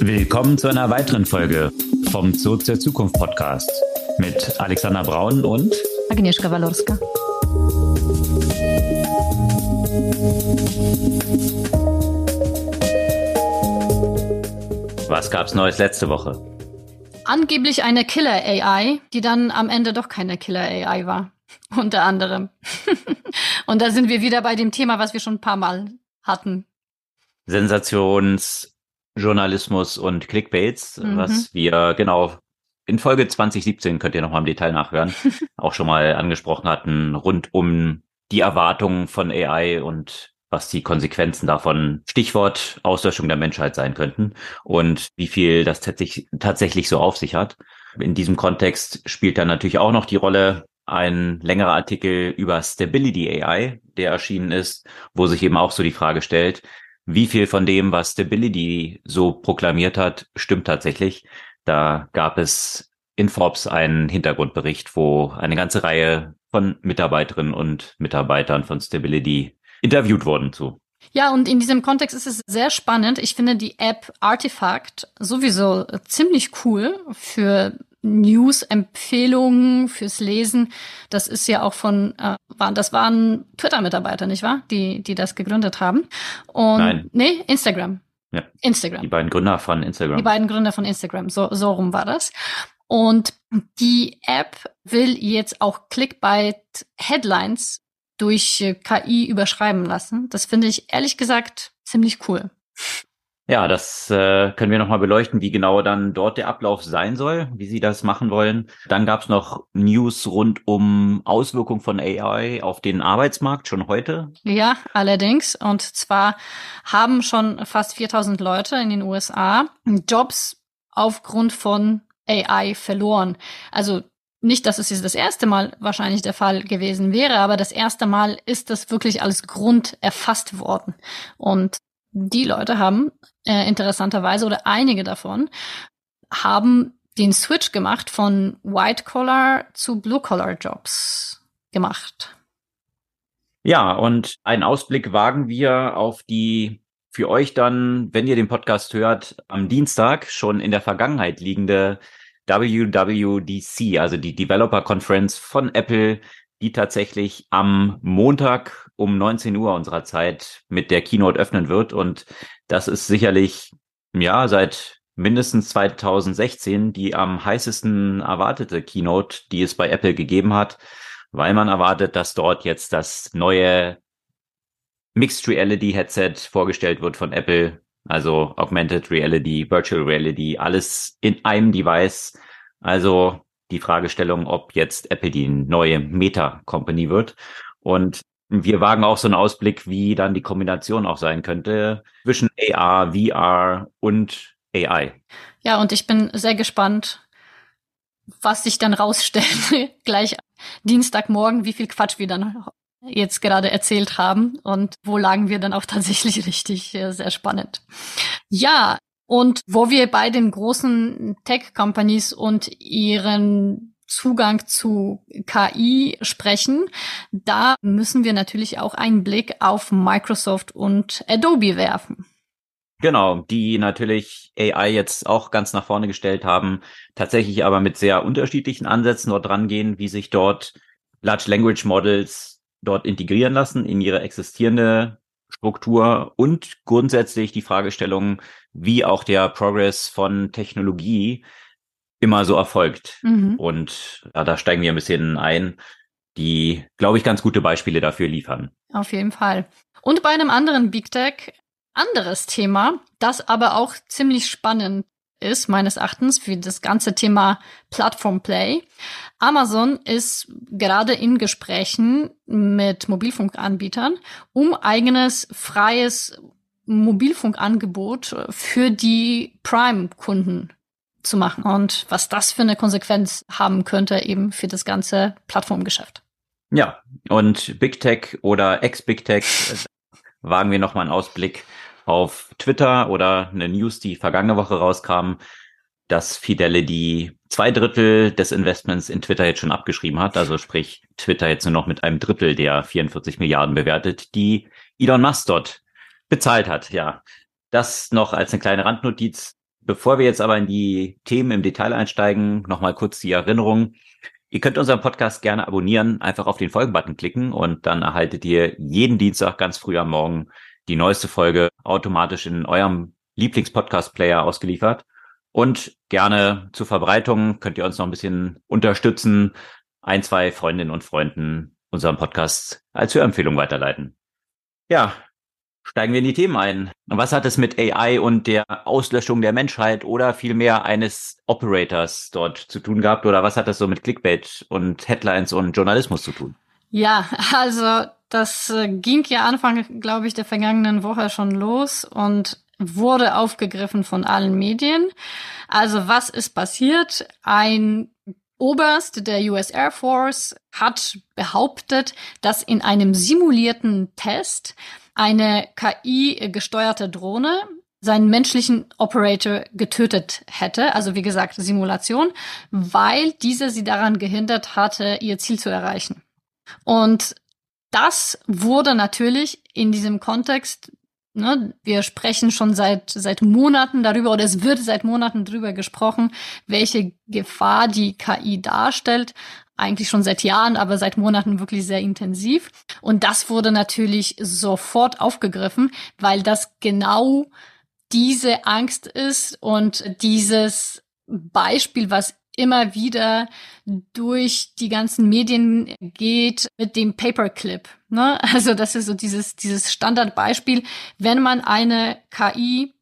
Willkommen zu einer weiteren Folge vom Zoo zur Zukunft Podcast mit Alexander Braun und Agnieszka Walorska. Was gab's Neues letzte Woche? Angeblich eine Killer-AI, die dann am Ende doch keine Killer-AI war. Unter anderem. Und da sind wir wieder bei dem Thema, was wir schon ein paar Mal hatten. Sensationsjournalismus und Clickbaits, mhm. was wir genau in Folge 2017 könnt ihr nochmal im Detail nachhören, auch schon mal angesprochen hatten, rund um die Erwartungen von AI und was die Konsequenzen davon, Stichwort Auslöschung der Menschheit sein könnten und wie viel das tatsächlich, tatsächlich so auf sich hat. In diesem Kontext spielt dann natürlich auch noch die Rolle ein längerer Artikel über Stability AI, der erschienen ist, wo sich eben auch so die Frage stellt, wie viel von dem, was Stability so proklamiert hat, stimmt tatsächlich. Da gab es in Forbes einen Hintergrundbericht, wo eine ganze Reihe von Mitarbeiterinnen und Mitarbeitern von Stability interviewt wurden zu. Ja, und in diesem Kontext ist es sehr spannend. Ich finde die App Artifact sowieso ziemlich cool für News-Empfehlungen fürs Lesen. Das ist ja auch von, äh, waren, das waren Twitter-Mitarbeiter, nicht wahr? Die, die das gegründet haben. Und, Nein. Nee, Instagram. Ja. Instagram. Die beiden Gründer von Instagram. Die beiden Gründer von Instagram. So, so rum war das. Und die App will jetzt auch Clickbait-Headlines durch äh, KI überschreiben lassen. Das finde ich ehrlich gesagt ziemlich cool. Ja, das äh, können wir nochmal beleuchten, wie genau dann dort der Ablauf sein soll, wie Sie das machen wollen. Dann gab es noch News rund um Auswirkungen von AI auf den Arbeitsmarkt schon heute. Ja, allerdings. Und zwar haben schon fast 4000 Leute in den USA Jobs aufgrund von AI verloren. Also nicht, dass es jetzt das erste Mal wahrscheinlich der Fall gewesen wäre, aber das erste Mal ist das wirklich als Grund erfasst worden. Und die Leute haben äh, interessanterweise oder einige davon haben den Switch gemacht von White-Collar zu Blue-Collar-Jobs gemacht. Ja, und einen Ausblick wagen wir auf die für euch dann, wenn ihr den Podcast hört, am Dienstag schon in der Vergangenheit liegende WWDC, also die Developer Conference von Apple, die tatsächlich am Montag um 19 Uhr unserer Zeit mit der Keynote öffnen wird. Und das ist sicherlich, ja, seit mindestens 2016 die am heißesten erwartete Keynote, die es bei Apple gegeben hat, weil man erwartet, dass dort jetzt das neue Mixed Reality Headset vorgestellt wird von Apple. Also Augmented Reality, Virtual Reality, alles in einem Device. Also die Fragestellung, ob jetzt Apple die neue Meta-Company wird. Und wir wagen auch so einen Ausblick, wie dann die Kombination auch sein könnte zwischen AR, VR und AI. Ja, und ich bin sehr gespannt, was sich dann rausstellt, gleich Dienstagmorgen, wie viel Quatsch wir dann jetzt gerade erzählt haben und wo lagen wir dann auch tatsächlich richtig. Sehr spannend. Ja, und wo wir bei den großen Tech-Companies und ihren Zugang zu KI sprechen, da müssen wir natürlich auch einen Blick auf Microsoft und Adobe werfen. Genau, die natürlich AI jetzt auch ganz nach vorne gestellt haben, tatsächlich aber mit sehr unterschiedlichen Ansätzen dort rangehen, wie sich dort Large Language Models dort integrieren lassen in ihre existierende Struktur und grundsätzlich die Fragestellung, wie auch der Progress von Technologie immer so erfolgt. Mhm. Und ja, da steigen wir ein bisschen ein, die, glaube ich, ganz gute Beispiele dafür liefern. Auf jeden Fall. Und bei einem anderen Big Tech, anderes Thema, das aber auch ziemlich spannend ist, meines Erachtens, für das ganze Thema Plattform Play. Amazon ist gerade in Gesprächen mit Mobilfunkanbietern, um eigenes freies Mobilfunkangebot für die Prime-Kunden zu machen und was das für eine Konsequenz haben könnte eben für das ganze Plattformgeschäft. Ja, und Big Tech oder Ex-Big Tech wagen wir nochmal einen Ausblick auf Twitter oder eine News, die vergangene Woche rauskam, dass Fidelity zwei Drittel des Investments in Twitter jetzt schon abgeschrieben hat. Also sprich, Twitter jetzt nur noch mit einem Drittel der 44 Milliarden bewertet, die Elon Musk dort bezahlt hat. Ja, das noch als eine kleine Randnotiz. bevor wir jetzt aber in die Themen im Detail einsteigen, nochmal kurz die Erinnerung. Ihr könnt unseren Podcast gerne abonnieren, einfach auf den Folgen-Button klicken und dann erhaltet ihr jeden Dienstag ganz früh am Morgen die neueste Folge automatisch in eurem Lieblings-Podcast-Player ausgeliefert. Und gerne zur Verbreitung könnt ihr uns noch ein bisschen unterstützen, ein, zwei Freundinnen und Freunden unseren Podcast als Hörempfehlung weiterleiten. Ja, steigen wir in die Themen ein. Was hat es mit AI und der Auslöschung der Menschheit oder vielmehr eines Operators dort zu tun gehabt? Oder was hat das so mit Clickbait und Headlines und Journalismus zu tun? Ja, also das äh, ging ja Anfang, glaube ich, der vergangenen Woche schon los und wurde aufgegriffen von allen Medien. Also was ist passiert? Ein Oberst der US Air Force hat behauptet, dass in einem simulierten Test eine KI-gesteuerte Drohne seinen menschlichen Operator getötet hätte, also wie gesagt Simulation, weil diese sie daran gehindert hatte, ihr Ziel zu erreichen. Und das wurde natürlich in diesem Kontext, ne, wir sprechen schon seit, seit Monaten darüber, oder es wird seit Monaten darüber gesprochen, welche Gefahr die KI darstellt eigentlich schon seit Jahren, aber seit Monaten wirklich sehr intensiv. Und das wurde natürlich sofort aufgegriffen, weil das genau diese Angst ist und dieses Beispiel, was immer wieder durch die ganzen Medien geht mit dem Paperclip. Ne? Also das ist so dieses, dieses Standardbeispiel, wenn man eine KI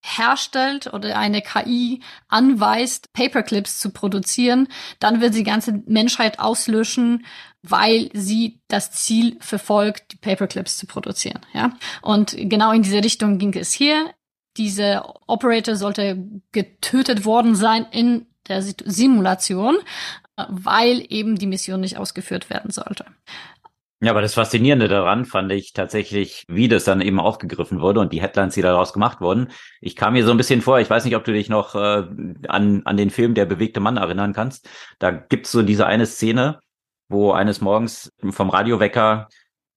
herstellt oder eine KI anweist, Paperclips zu produzieren, dann wird die ganze Menschheit auslöschen, weil sie das Ziel verfolgt, die Paperclips zu produzieren. Ja? Und genau in diese Richtung ging es hier. Diese Operator sollte getötet worden sein in der Simulation, weil eben die Mission nicht ausgeführt werden sollte. Ja, aber das Faszinierende daran fand ich tatsächlich, wie das dann eben aufgegriffen wurde und die Headlines, die daraus gemacht wurden. Ich kam mir so ein bisschen vor, ich weiß nicht, ob du dich noch äh, an, an den Film Der bewegte Mann erinnern kannst. Da gibt's so diese eine Szene, wo eines Morgens vom Radiowecker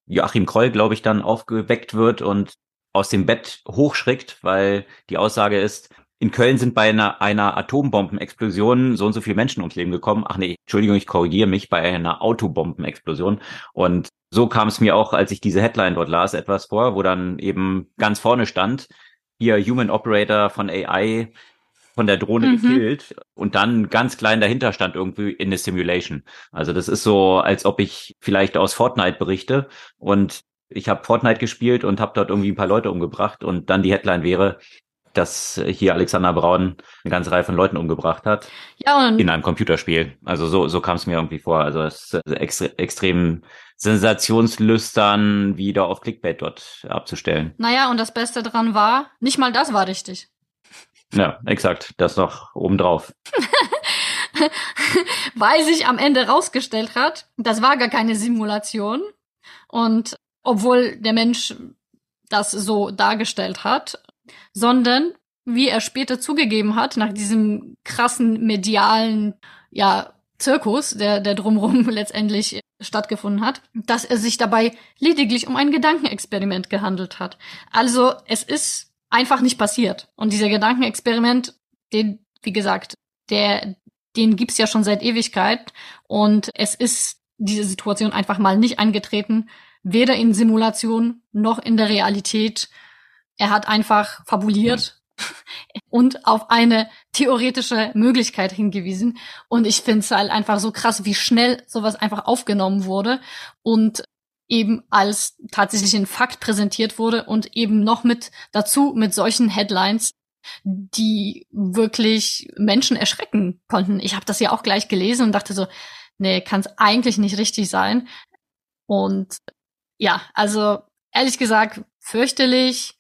Joachim Kroll, glaube ich, dann aufgeweckt wird und aus dem Bett hochschrickt, weil die Aussage ist, in Köln sind bei einer, einer Atombombenexplosion so und so viele Menschen ums Leben gekommen. Ach nee, Entschuldigung, ich korrigiere mich, bei einer Autobombenexplosion. Und so kam es mir auch, als ich diese Headline dort las, etwas vor, wo dann eben ganz vorne stand, hier Human Operator von AI von der Drohne mhm. gekillt und dann ganz klein dahinter stand irgendwie in the Simulation. Also das ist so, als ob ich vielleicht aus Fortnite berichte und ich habe Fortnite gespielt und habe dort irgendwie ein paar Leute umgebracht und dann die Headline wäre, dass hier Alexander Braun eine ganze Reihe von Leuten umgebracht hat. Ja, und in einem Computerspiel. Also so, so kam es mir irgendwie vor. Also es ist extre extrem sensationslüstern, wieder auf Clickbait dort abzustellen. Naja, und das Beste dran war, nicht mal das war richtig. Ja, exakt. Das noch obendrauf. Weil sich am Ende rausgestellt hat, das war gar keine Simulation. Und obwohl der Mensch das so dargestellt hat, sondern wie er später zugegeben hat, nach diesem krassen medialen, ja, Zirkus, der, der drumherum letztendlich stattgefunden hat, dass er sich dabei lediglich um ein Gedankenexperiment gehandelt hat. Also es ist einfach nicht passiert. Und dieser Gedankenexperiment, den, wie gesagt, der, den gibt's ja schon seit Ewigkeit. Und es ist diese Situation einfach mal nicht eingetreten, weder in Simulation noch in der Realität. Er hat einfach fabuliert und auf eine theoretische Möglichkeit hingewiesen. Und ich finde es halt einfach so krass, wie schnell sowas einfach aufgenommen wurde und eben als tatsächlichen Fakt präsentiert wurde und eben noch mit dazu mit solchen Headlines, die wirklich Menschen erschrecken konnten. Ich habe das ja auch gleich gelesen und dachte so, nee, kann es eigentlich nicht richtig sein. Und ja, also ehrlich gesagt, fürchterlich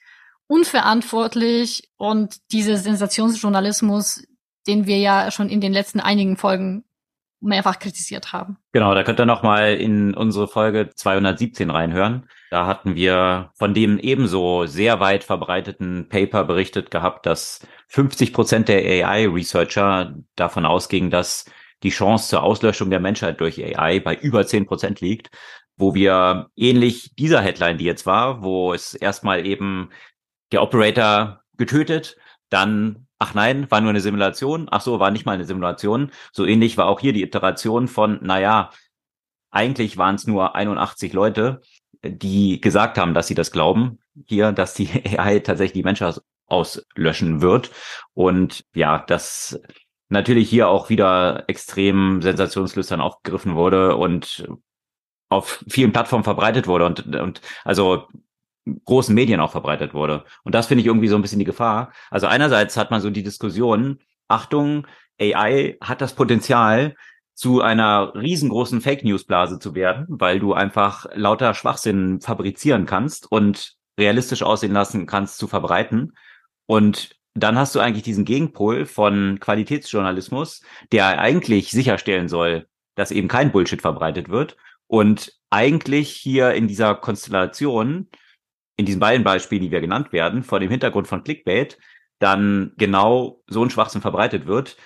unverantwortlich und dieser Sensationsjournalismus, den wir ja schon in den letzten einigen Folgen mehrfach kritisiert haben. Genau, da könnt ihr noch mal in unsere Folge 217 reinhören. Da hatten wir von dem ebenso sehr weit verbreiteten Paper berichtet gehabt, dass 50 Prozent der AI-Researcher davon ausgingen, dass die Chance zur Auslöschung der Menschheit durch AI bei über 10 Prozent liegt, wo wir ähnlich dieser Headline, die jetzt war, wo es erstmal eben der Operator getötet, dann ach nein, war nur eine Simulation, ach so, war nicht mal eine Simulation. So ähnlich war auch hier die Iteration von, naja, eigentlich waren es nur 81 Leute, die gesagt haben, dass sie das glauben. Hier, dass die AI tatsächlich die Menschheit auslöschen wird. Und ja, das natürlich hier auch wieder extrem sensationslüstern aufgegriffen wurde und auf vielen Plattformen verbreitet wurde und, und also großen Medien auch verbreitet wurde. Und das finde ich irgendwie so ein bisschen die Gefahr. Also einerseits hat man so die Diskussion, Achtung, AI hat das Potenzial, zu einer riesengroßen Fake News Blase zu werden, weil du einfach lauter Schwachsinn fabrizieren kannst und realistisch aussehen lassen kannst zu verbreiten. Und dann hast du eigentlich diesen Gegenpol von Qualitätsjournalismus, der eigentlich sicherstellen soll, dass eben kein Bullshit verbreitet wird. Und eigentlich hier in dieser Konstellation, in diesen beiden Beispielen, die wir genannt werden, vor dem Hintergrund von Clickbait, dann genau so ein Schwachsinn verbreitet wird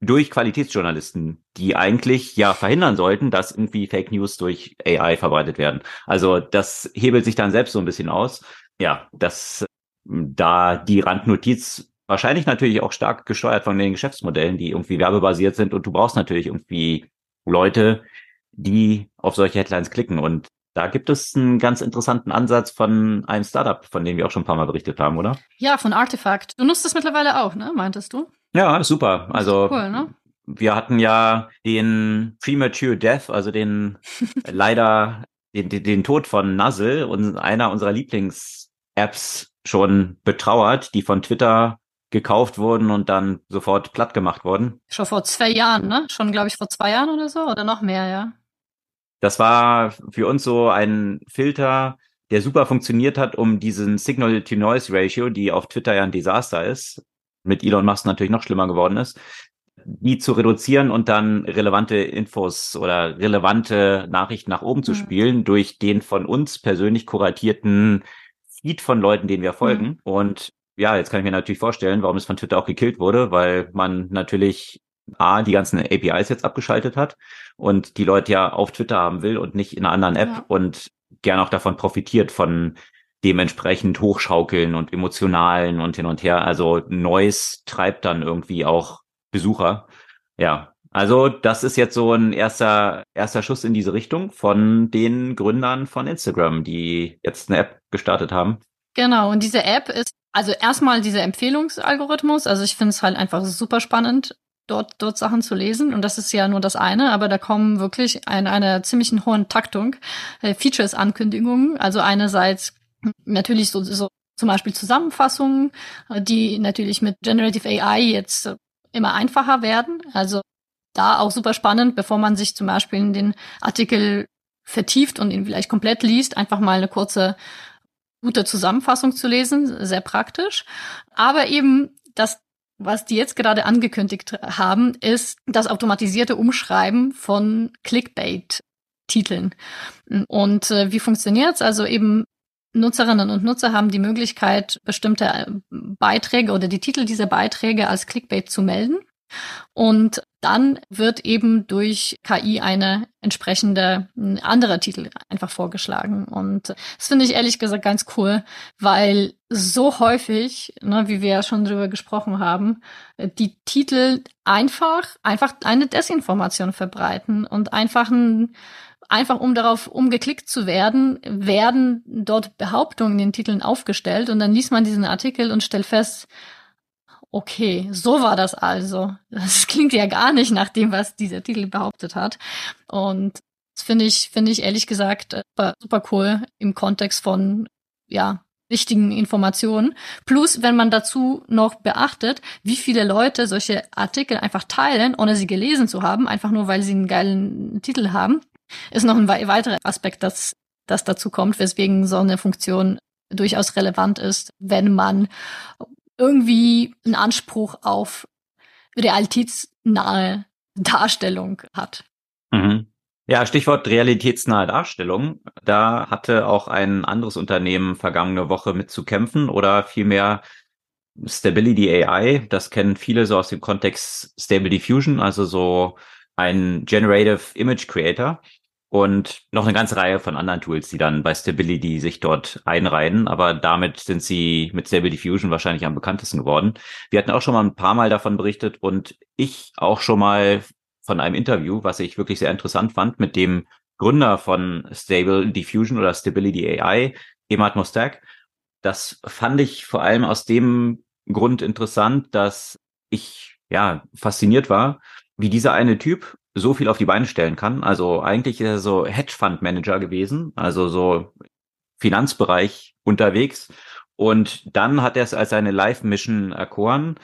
durch Qualitätsjournalisten, die eigentlich ja verhindern sollten, dass irgendwie Fake News durch AI verbreitet werden. Also das hebelt sich dann selbst so ein bisschen aus. Ja, das da die Randnotiz wahrscheinlich natürlich auch stark gesteuert von den Geschäftsmodellen, die irgendwie werbebasiert sind und du brauchst natürlich irgendwie Leute, die auf solche Headlines klicken und da gibt es einen ganz interessanten Ansatz von einem Startup, von dem wir auch schon ein paar Mal berichtet haben, oder? Ja, von Artifact. Du nutzt es mittlerweile auch, ne? Meintest du? Ja, super. Also cool, ne? wir hatten ja den Premature Death, also den leider den, den, den Tod von Nuzzle und einer unserer Lieblings-Apps schon betrauert, die von Twitter gekauft wurden und dann sofort platt gemacht wurden. Schon vor zwei Jahren, ne? Schon, glaube ich, vor zwei Jahren oder so oder noch mehr, ja. Das war für uns so ein Filter, der super funktioniert hat, um diesen Signal-to-Noise-Ratio, die auf Twitter ja ein Desaster ist, mit Elon Musk natürlich noch schlimmer geworden ist, die zu reduzieren und dann relevante Infos oder relevante Nachrichten nach oben zu mhm. spielen durch den von uns persönlich kuratierten Feed von Leuten, denen wir folgen. Mhm. Und ja, jetzt kann ich mir natürlich vorstellen, warum es von Twitter auch gekillt wurde, weil man natürlich A, die ganzen APIs jetzt abgeschaltet hat und die Leute ja auf Twitter haben will und nicht in einer anderen App ja. und gern auch davon profitiert von dementsprechend hochschaukeln und emotionalen und hin und her. Also Neues treibt dann irgendwie auch Besucher. Ja, also das ist jetzt so ein erster, erster Schuss in diese Richtung von den Gründern von Instagram, die jetzt eine App gestartet haben. Genau, und diese App ist also erstmal dieser Empfehlungsalgorithmus. Also ich finde es halt einfach super spannend, dort, dort Sachen zu lesen. Und das ist ja nur das eine, aber da kommen wirklich in einer ziemlichen hohen Taktung äh, Features-Ankündigungen. Also einerseits natürlich so, so zum Beispiel Zusammenfassungen, die natürlich mit Generative AI jetzt immer einfacher werden. Also da auch super spannend, bevor man sich zum Beispiel in den Artikel vertieft und ihn vielleicht komplett liest, einfach mal eine kurze, gute Zusammenfassung zu lesen, sehr praktisch. Aber eben das, was die jetzt gerade angekündigt haben, ist das automatisierte Umschreiben von Clickbait-Titeln. Und äh, wie funktioniert's? Also eben Nutzerinnen und Nutzer haben die Möglichkeit, bestimmte äh, Beiträge oder die Titel dieser Beiträge als Clickbait zu melden. Und dann wird eben durch KI eine entsprechende andere Titel einfach vorgeschlagen. Und das finde ich ehrlich gesagt ganz cool, weil so häufig, ne, wie wir ja schon drüber gesprochen haben, die Titel einfach, einfach eine Desinformation verbreiten und einfach ein einfach um darauf umgeklickt zu werden, werden dort Behauptungen in den Titeln aufgestellt und dann liest man diesen Artikel und stellt fest, okay, so war das also. Das klingt ja gar nicht nach dem, was dieser Titel behauptet hat. Und das finde ich, finde ich ehrlich gesagt super, super cool im Kontext von, ja, wichtigen Informationen. Plus, wenn man dazu noch beachtet, wie viele Leute solche Artikel einfach teilen, ohne sie gelesen zu haben, einfach nur weil sie einen geilen Titel haben, ist noch ein weiterer Aspekt, das, das dazu kommt, weswegen so eine Funktion durchaus relevant ist, wenn man irgendwie einen Anspruch auf realitätsnahe Darstellung hat. Mhm. Ja, Stichwort realitätsnahe Darstellung. Da hatte auch ein anderes Unternehmen vergangene Woche mit zu kämpfen oder vielmehr Stability AI. Das kennen viele so aus dem Kontext Stable Diffusion, also so ein Generative Image Creator. Und noch eine ganze Reihe von anderen Tools, die dann bei Stability sich dort einreihen. Aber damit sind sie mit Stable Diffusion wahrscheinlich am bekanntesten geworden. Wir hatten auch schon mal ein paar Mal davon berichtet und ich auch schon mal von einem Interview, was ich wirklich sehr interessant fand, mit dem Gründer von Stable Diffusion oder Stability AI, Emad Mostak. Das fand ich vor allem aus dem Grund interessant, dass ich ja fasziniert war, wie dieser eine Typ so viel auf die Beine stellen kann. Also eigentlich ist er so Hedgefund Manager gewesen, also so Finanzbereich unterwegs. Und dann hat er es als seine Live-Mission erkoren,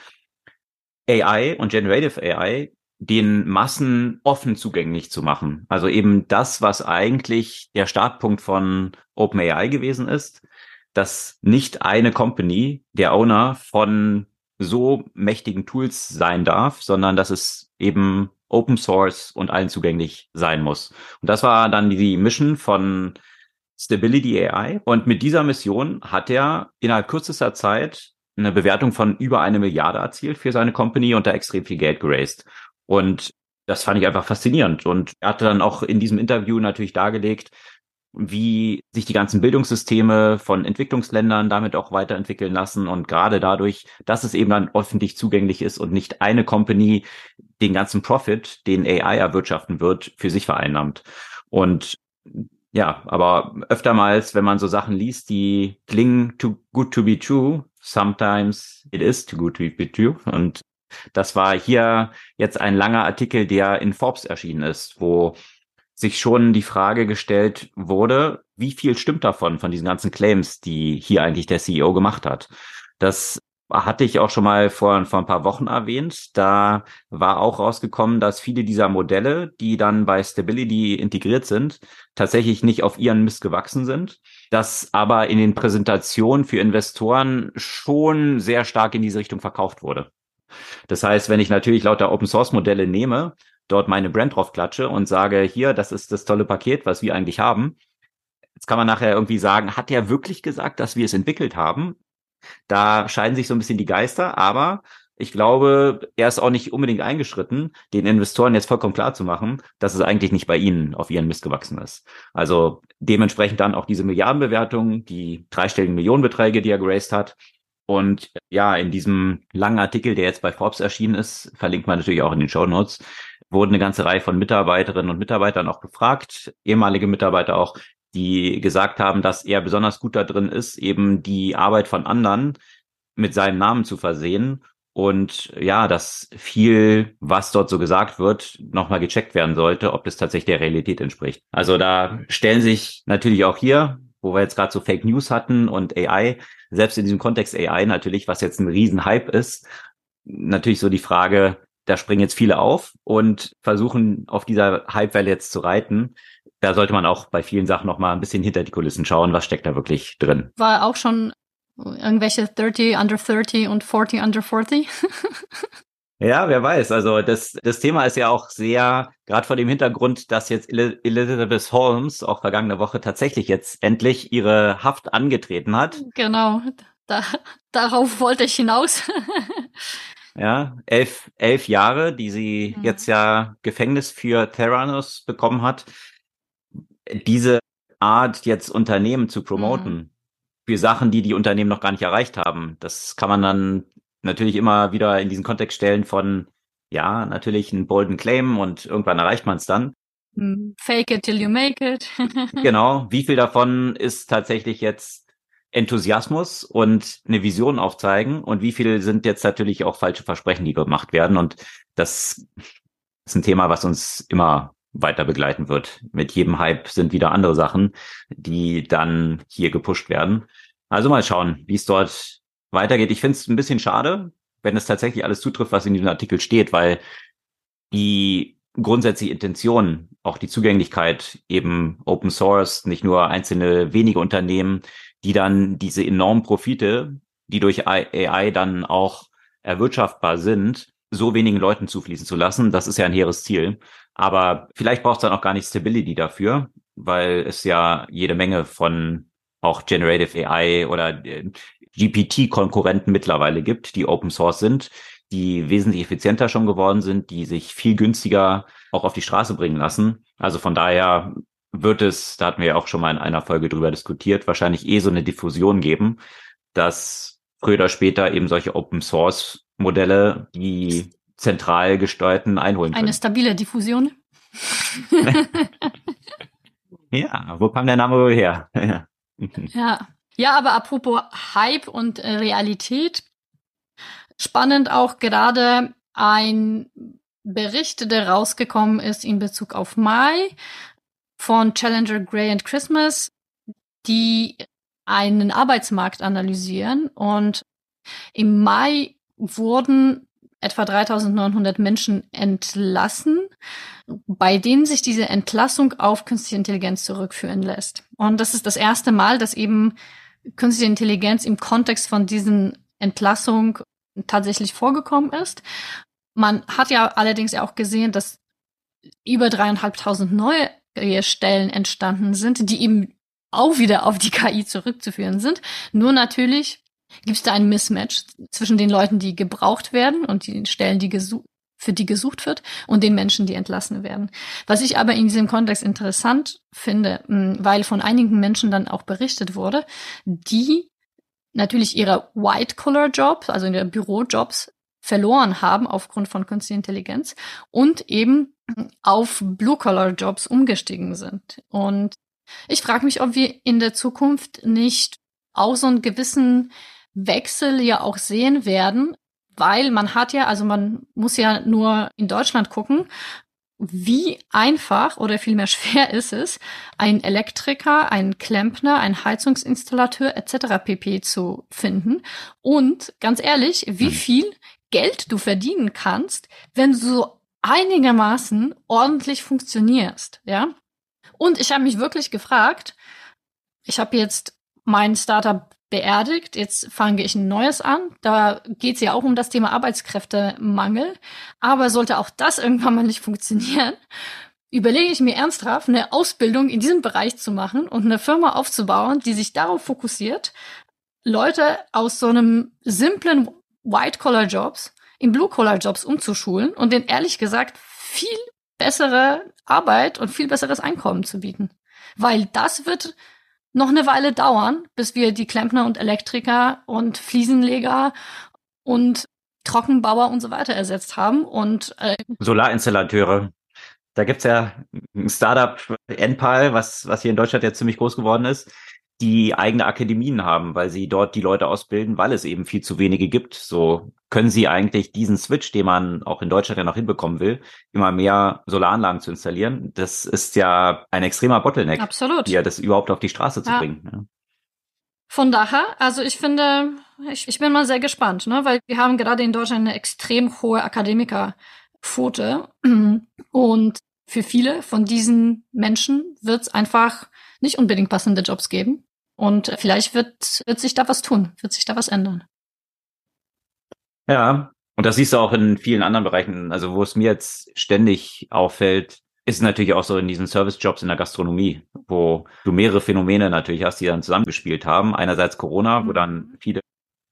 AI und Generative AI den Massen offen zugänglich zu machen. Also eben das, was eigentlich der Startpunkt von OpenAI gewesen ist, dass nicht eine Company, der Owner von so mächtigen Tools sein darf, sondern dass es eben Open Source und allen zugänglich sein muss. Und das war dann die Mission von Stability AI. Und mit dieser Mission hat er innerhalb kürzester Zeit eine Bewertung von über eine Milliarde erzielt für seine Company und da extrem viel Geld geraced. Und das fand ich einfach faszinierend. Und er hatte dann auch in diesem Interview natürlich dargelegt, wie sich die ganzen Bildungssysteme von Entwicklungsländern damit auch weiterentwickeln lassen und gerade dadurch, dass es eben dann öffentlich zugänglich ist und nicht eine Company den ganzen Profit, den AI erwirtschaften wird, für sich vereinnahmt. Und ja, aber öftermals, wenn man so Sachen liest, die klingen too good to be true, sometimes it is too good to be true. Und das war hier jetzt ein langer Artikel, der in Forbes erschienen ist, wo sich schon die Frage gestellt wurde, wie viel stimmt davon, von diesen ganzen Claims, die hier eigentlich der CEO gemacht hat. Das hatte ich auch schon mal vor, vor ein paar Wochen erwähnt. Da war auch rausgekommen, dass viele dieser Modelle, die dann bei Stability integriert sind, tatsächlich nicht auf ihren Mist gewachsen sind. Das aber in den Präsentationen für Investoren schon sehr stark in diese Richtung verkauft wurde. Das heißt, wenn ich natürlich lauter Open Source Modelle nehme dort meine Brand drauf klatsche und sage, hier, das ist das tolle Paket, was wir eigentlich haben. Jetzt kann man nachher irgendwie sagen, hat er wirklich gesagt, dass wir es entwickelt haben? Da scheiden sich so ein bisschen die Geister, aber ich glaube, er ist auch nicht unbedingt eingeschritten, den Investoren jetzt vollkommen klar zu machen, dass es eigentlich nicht bei ihnen auf ihren Mist gewachsen ist. Also dementsprechend dann auch diese Milliardenbewertung, die dreistelligen Millionenbeträge, die er geraced hat. Und ja, in diesem langen Artikel, der jetzt bei Forbes erschienen ist, verlinkt man natürlich auch in den Show Notes, wurden eine ganze Reihe von Mitarbeiterinnen und Mitarbeitern auch gefragt, ehemalige Mitarbeiter auch, die gesagt haben, dass er besonders gut da drin ist, eben die Arbeit von anderen mit seinem Namen zu versehen und ja, dass viel, was dort so gesagt wird, nochmal gecheckt werden sollte, ob das tatsächlich der Realität entspricht. Also da stellen sich natürlich auch hier, wo wir jetzt gerade so Fake News hatten und AI, selbst in diesem Kontext AI natürlich, was jetzt ein Riesenhype ist, natürlich so die Frage, da springen jetzt viele auf und versuchen auf dieser Hypewelle jetzt zu reiten. Da sollte man auch bei vielen Sachen noch mal ein bisschen hinter die Kulissen schauen, was steckt da wirklich drin. War auch schon irgendwelche 30 under 30 und 40 under 40? Ja, wer weiß. Also das, das Thema ist ja auch sehr, gerade vor dem Hintergrund, dass jetzt Elizabeth Holmes auch vergangene Woche tatsächlich jetzt endlich ihre Haft angetreten hat. Genau, da, darauf wollte ich hinaus. ja, elf, elf Jahre, die sie mhm. jetzt ja Gefängnis für Theranos bekommen hat. Diese Art, jetzt Unternehmen zu promoten, mhm. für Sachen, die die Unternehmen noch gar nicht erreicht haben, das kann man dann natürlich immer wieder in diesen Kontext stellen von, ja, natürlich ein bolden Claim und irgendwann erreicht man es dann. Mhm. Fake it till you make it. genau. Wie viel davon ist tatsächlich jetzt Enthusiasmus und eine Vision aufzeigen und wie viel sind jetzt natürlich auch falsche Versprechen, die gemacht werden. Und das ist ein Thema, was uns immer weiter begleiten wird. Mit jedem Hype sind wieder andere Sachen, die dann hier gepusht werden. Also mal schauen, wie es dort weitergeht. Ich finde es ein bisschen schade, wenn es tatsächlich alles zutrifft, was in diesem Artikel steht, weil die grundsätzliche Intention, auch die Zugänglichkeit eben Open Source, nicht nur einzelne wenige Unternehmen, die dann diese enormen Profite, die durch AI dann auch erwirtschaftbar sind, so wenigen Leuten zufließen zu lassen. Das ist ja ein hehres Ziel. Aber vielleicht braucht es dann auch gar nicht Stability dafür, weil es ja jede Menge von auch Generative AI oder äh, GPT-Konkurrenten mittlerweile gibt, die Open Source sind, die wesentlich effizienter schon geworden sind, die sich viel günstiger auch auf die Straße bringen lassen. Also von daher wird es, da hatten wir ja auch schon mal in einer Folge drüber diskutiert, wahrscheinlich eh so eine Diffusion geben, dass früher oder später eben solche Open Source Modelle die zentral gesteuerten einholen können. Eine stabile Diffusion. ja, wo kam der Name wohl her? ja. ja. Ja, aber apropos Hype und äh, Realität. Spannend auch gerade ein Bericht, der rausgekommen ist in Bezug auf Mai von Challenger Gray and Christmas, die einen Arbeitsmarkt analysieren und im Mai wurden etwa 3900 Menschen entlassen, bei denen sich diese Entlassung auf künstliche Intelligenz zurückführen lässt. Und das ist das erste Mal, dass eben künstliche Intelligenz im Kontext von diesen Entlassung tatsächlich vorgekommen ist. Man hat ja allerdings auch gesehen, dass über dreieinhalbtausend neue Stellen entstanden sind, die eben auch wieder auf die KI zurückzuführen sind. Nur natürlich gibt es da ein Mismatch zwischen den Leuten, die gebraucht werden und den Stellen, die für die gesucht wird und den Menschen, die entlassen werden. Was ich aber in diesem Kontext interessant finde, weil von einigen Menschen dann auch berichtet wurde, die natürlich ihre White-Collar-Jobs, also ihre Bürojobs verloren haben aufgrund von künstlicher Intelligenz und eben auf Blue-Collar-Jobs umgestiegen sind. Und ich frage mich, ob wir in der Zukunft nicht auch so einen gewissen Wechsel ja auch sehen werden, weil man hat ja, also man muss ja nur in Deutschland gucken, wie einfach oder vielmehr schwer ist es, einen Elektriker, einen Klempner, einen Heizungsinstallateur etc. pp. zu finden. Und ganz ehrlich, wie hm. viel Geld du verdienen kannst, wenn du so einigermaßen ordentlich funktionierst, ja? Und ich habe mich wirklich gefragt, ich habe jetzt mein Startup beerdigt, jetzt fange ich ein neues an. Da geht es ja auch um das Thema Arbeitskräftemangel. Aber sollte auch das irgendwann mal nicht funktionieren, überlege ich mir ernsthaft, eine Ausbildung in diesem Bereich zu machen und eine Firma aufzubauen, die sich darauf fokussiert, Leute aus so einem simplen White-Collar-Jobs in Blue-Collar-Jobs umzuschulen und denen ehrlich gesagt viel bessere Arbeit und viel besseres Einkommen zu bieten. Weil das wird noch eine Weile dauern, bis wir die Klempner und Elektriker und Fliesenleger und Trockenbauer und so weiter ersetzt haben. Und äh, Solarinstallateure. Da gibt's ja ein Startup Enpal, was, was hier in Deutschland jetzt ziemlich groß geworden ist die eigene Akademien haben, weil sie dort die Leute ausbilden, weil es eben viel zu wenige gibt. So können sie eigentlich diesen Switch, den man auch in Deutschland ja noch hinbekommen will, immer mehr Solaranlagen zu installieren. Das ist ja ein extremer Bottleneck. Absolut. Ja, das überhaupt auf die Straße zu ja. bringen. Ja. Von daher, also ich finde, ich, ich bin mal sehr gespannt, ne, weil wir haben gerade in Deutschland eine extrem hohe Akademikerquote und für viele von diesen Menschen wird es einfach nicht unbedingt passende Jobs geben. Und vielleicht wird, wird sich da was tun, wird sich da was ändern. Ja, und das siehst du auch in vielen anderen Bereichen. Also wo es mir jetzt ständig auffällt, ist natürlich auch so in diesen Service-Jobs in der Gastronomie, wo du mehrere Phänomene natürlich hast, die dann zusammengespielt haben. Einerseits Corona, wo dann mhm. viele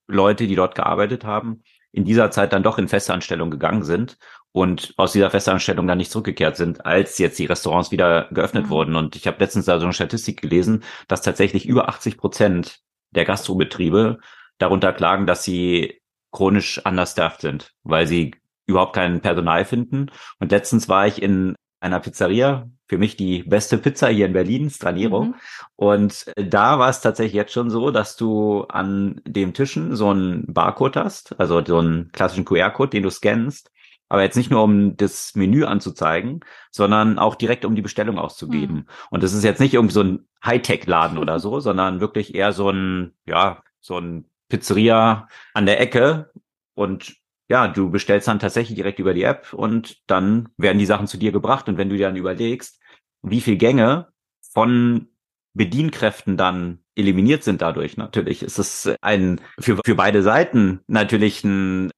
Leute, die dort gearbeitet haben, in dieser Zeit dann doch in Festanstellung gegangen sind und aus dieser Festanstellung dann nicht zurückgekehrt sind, als jetzt die Restaurants wieder geöffnet mhm. wurden. Und ich habe letztens da so eine Statistik gelesen, dass tatsächlich über 80 Prozent der Gastrobetriebe darunter klagen, dass sie chronisch understaffed sind, weil sie überhaupt kein Personal finden. Und letztens war ich in einer Pizzeria, für mich die beste Pizza hier in Berlin, Stranero. Mhm. Und da war es tatsächlich jetzt schon so, dass du an dem Tischen so einen Barcode hast, also so einen klassischen QR-Code, den du scannst. Aber jetzt nicht nur, um das Menü anzuzeigen, sondern auch direkt, um die Bestellung auszugeben. Mhm. Und das ist jetzt nicht irgendwie so ein Hightech-Laden oder so, sondern wirklich eher so ein, ja, so ein Pizzeria an der Ecke. Und ja, du bestellst dann tatsächlich direkt über die App und dann werden die Sachen zu dir gebracht. Und wenn du dir dann überlegst, wie viel Gänge von Bedienkräften dann eliminiert sind dadurch, natürlich ist es ein, für, für beide Seiten natürlich ein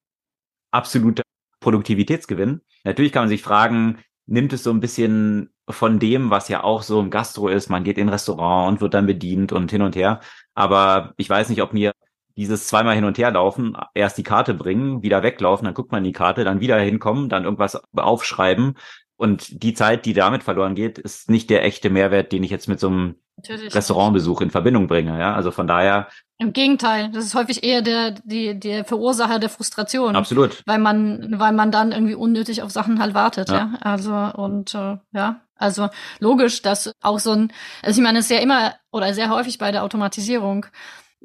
absoluter Produktivitätsgewinn. Natürlich kann man sich fragen, nimmt es so ein bisschen von dem, was ja auch so im Gastro ist. Man geht in ein Restaurant und wird dann bedient und hin und her. Aber ich weiß nicht, ob mir dieses zweimal hin und her laufen, erst die Karte bringen, wieder weglaufen, dann guckt man die Karte, dann wieder hinkommen, dann irgendwas aufschreiben, Und die Zeit, die damit verloren geht, ist nicht der echte Mehrwert, den ich jetzt mit so einem Natürlich Restaurantbesuch in Verbindung bringe. Ja, also von daher. Im Gegenteil, das ist häufig eher der, die, der Verursacher der Frustration. Absolut. Weil man, weil man dann irgendwie unnötig auf Sachen halt wartet. Ja. ja? Also, und äh, ja, also logisch, dass auch so ein, also ich meine, es ist ja immer oder sehr häufig bei der Automatisierung.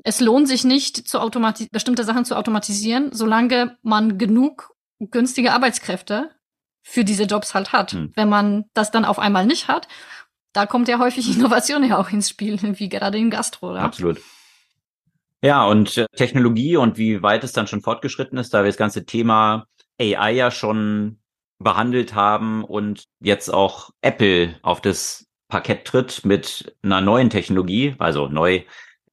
Es lohnt sich nicht, zu automati bestimmte Sachen zu automatisieren, solange man genug günstige Arbeitskräfte für diese Jobs halt hat. Hm. Wenn man das dann auf einmal nicht hat, da kommt ja häufig Innovation ja auch ins Spiel, wie gerade in Gastro. Oder? Absolut. Ja, und äh, Technologie und wie weit es dann schon fortgeschritten ist, da wir das ganze Thema AI ja schon behandelt haben und jetzt auch Apple auf das Parkett tritt mit einer neuen Technologie, also neu,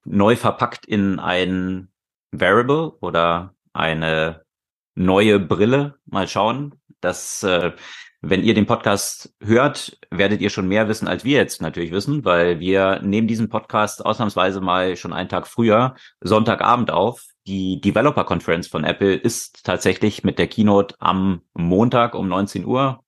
neu verpackt in ein Variable oder eine neue Brille. Mal schauen. Das äh, wenn ihr den Podcast hört, werdet ihr schon mehr wissen, als wir jetzt natürlich wissen, weil wir nehmen diesen Podcast ausnahmsweise mal schon einen Tag früher, Sonntagabend auf. Die Developer Conference von Apple ist tatsächlich mit der Keynote am Montag um 19 Uhr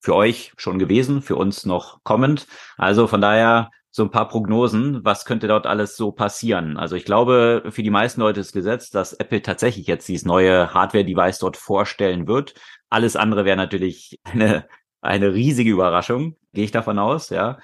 für euch schon gewesen, für uns noch kommend. Also von daher so ein paar Prognosen, was könnte dort alles so passieren. Also ich glaube, für die meisten Leute ist gesetzt, dass Apple tatsächlich jetzt dieses neue Hardware-Device dort vorstellen wird. Alles andere wäre natürlich eine, eine riesige Überraschung, gehe ich davon aus, ja.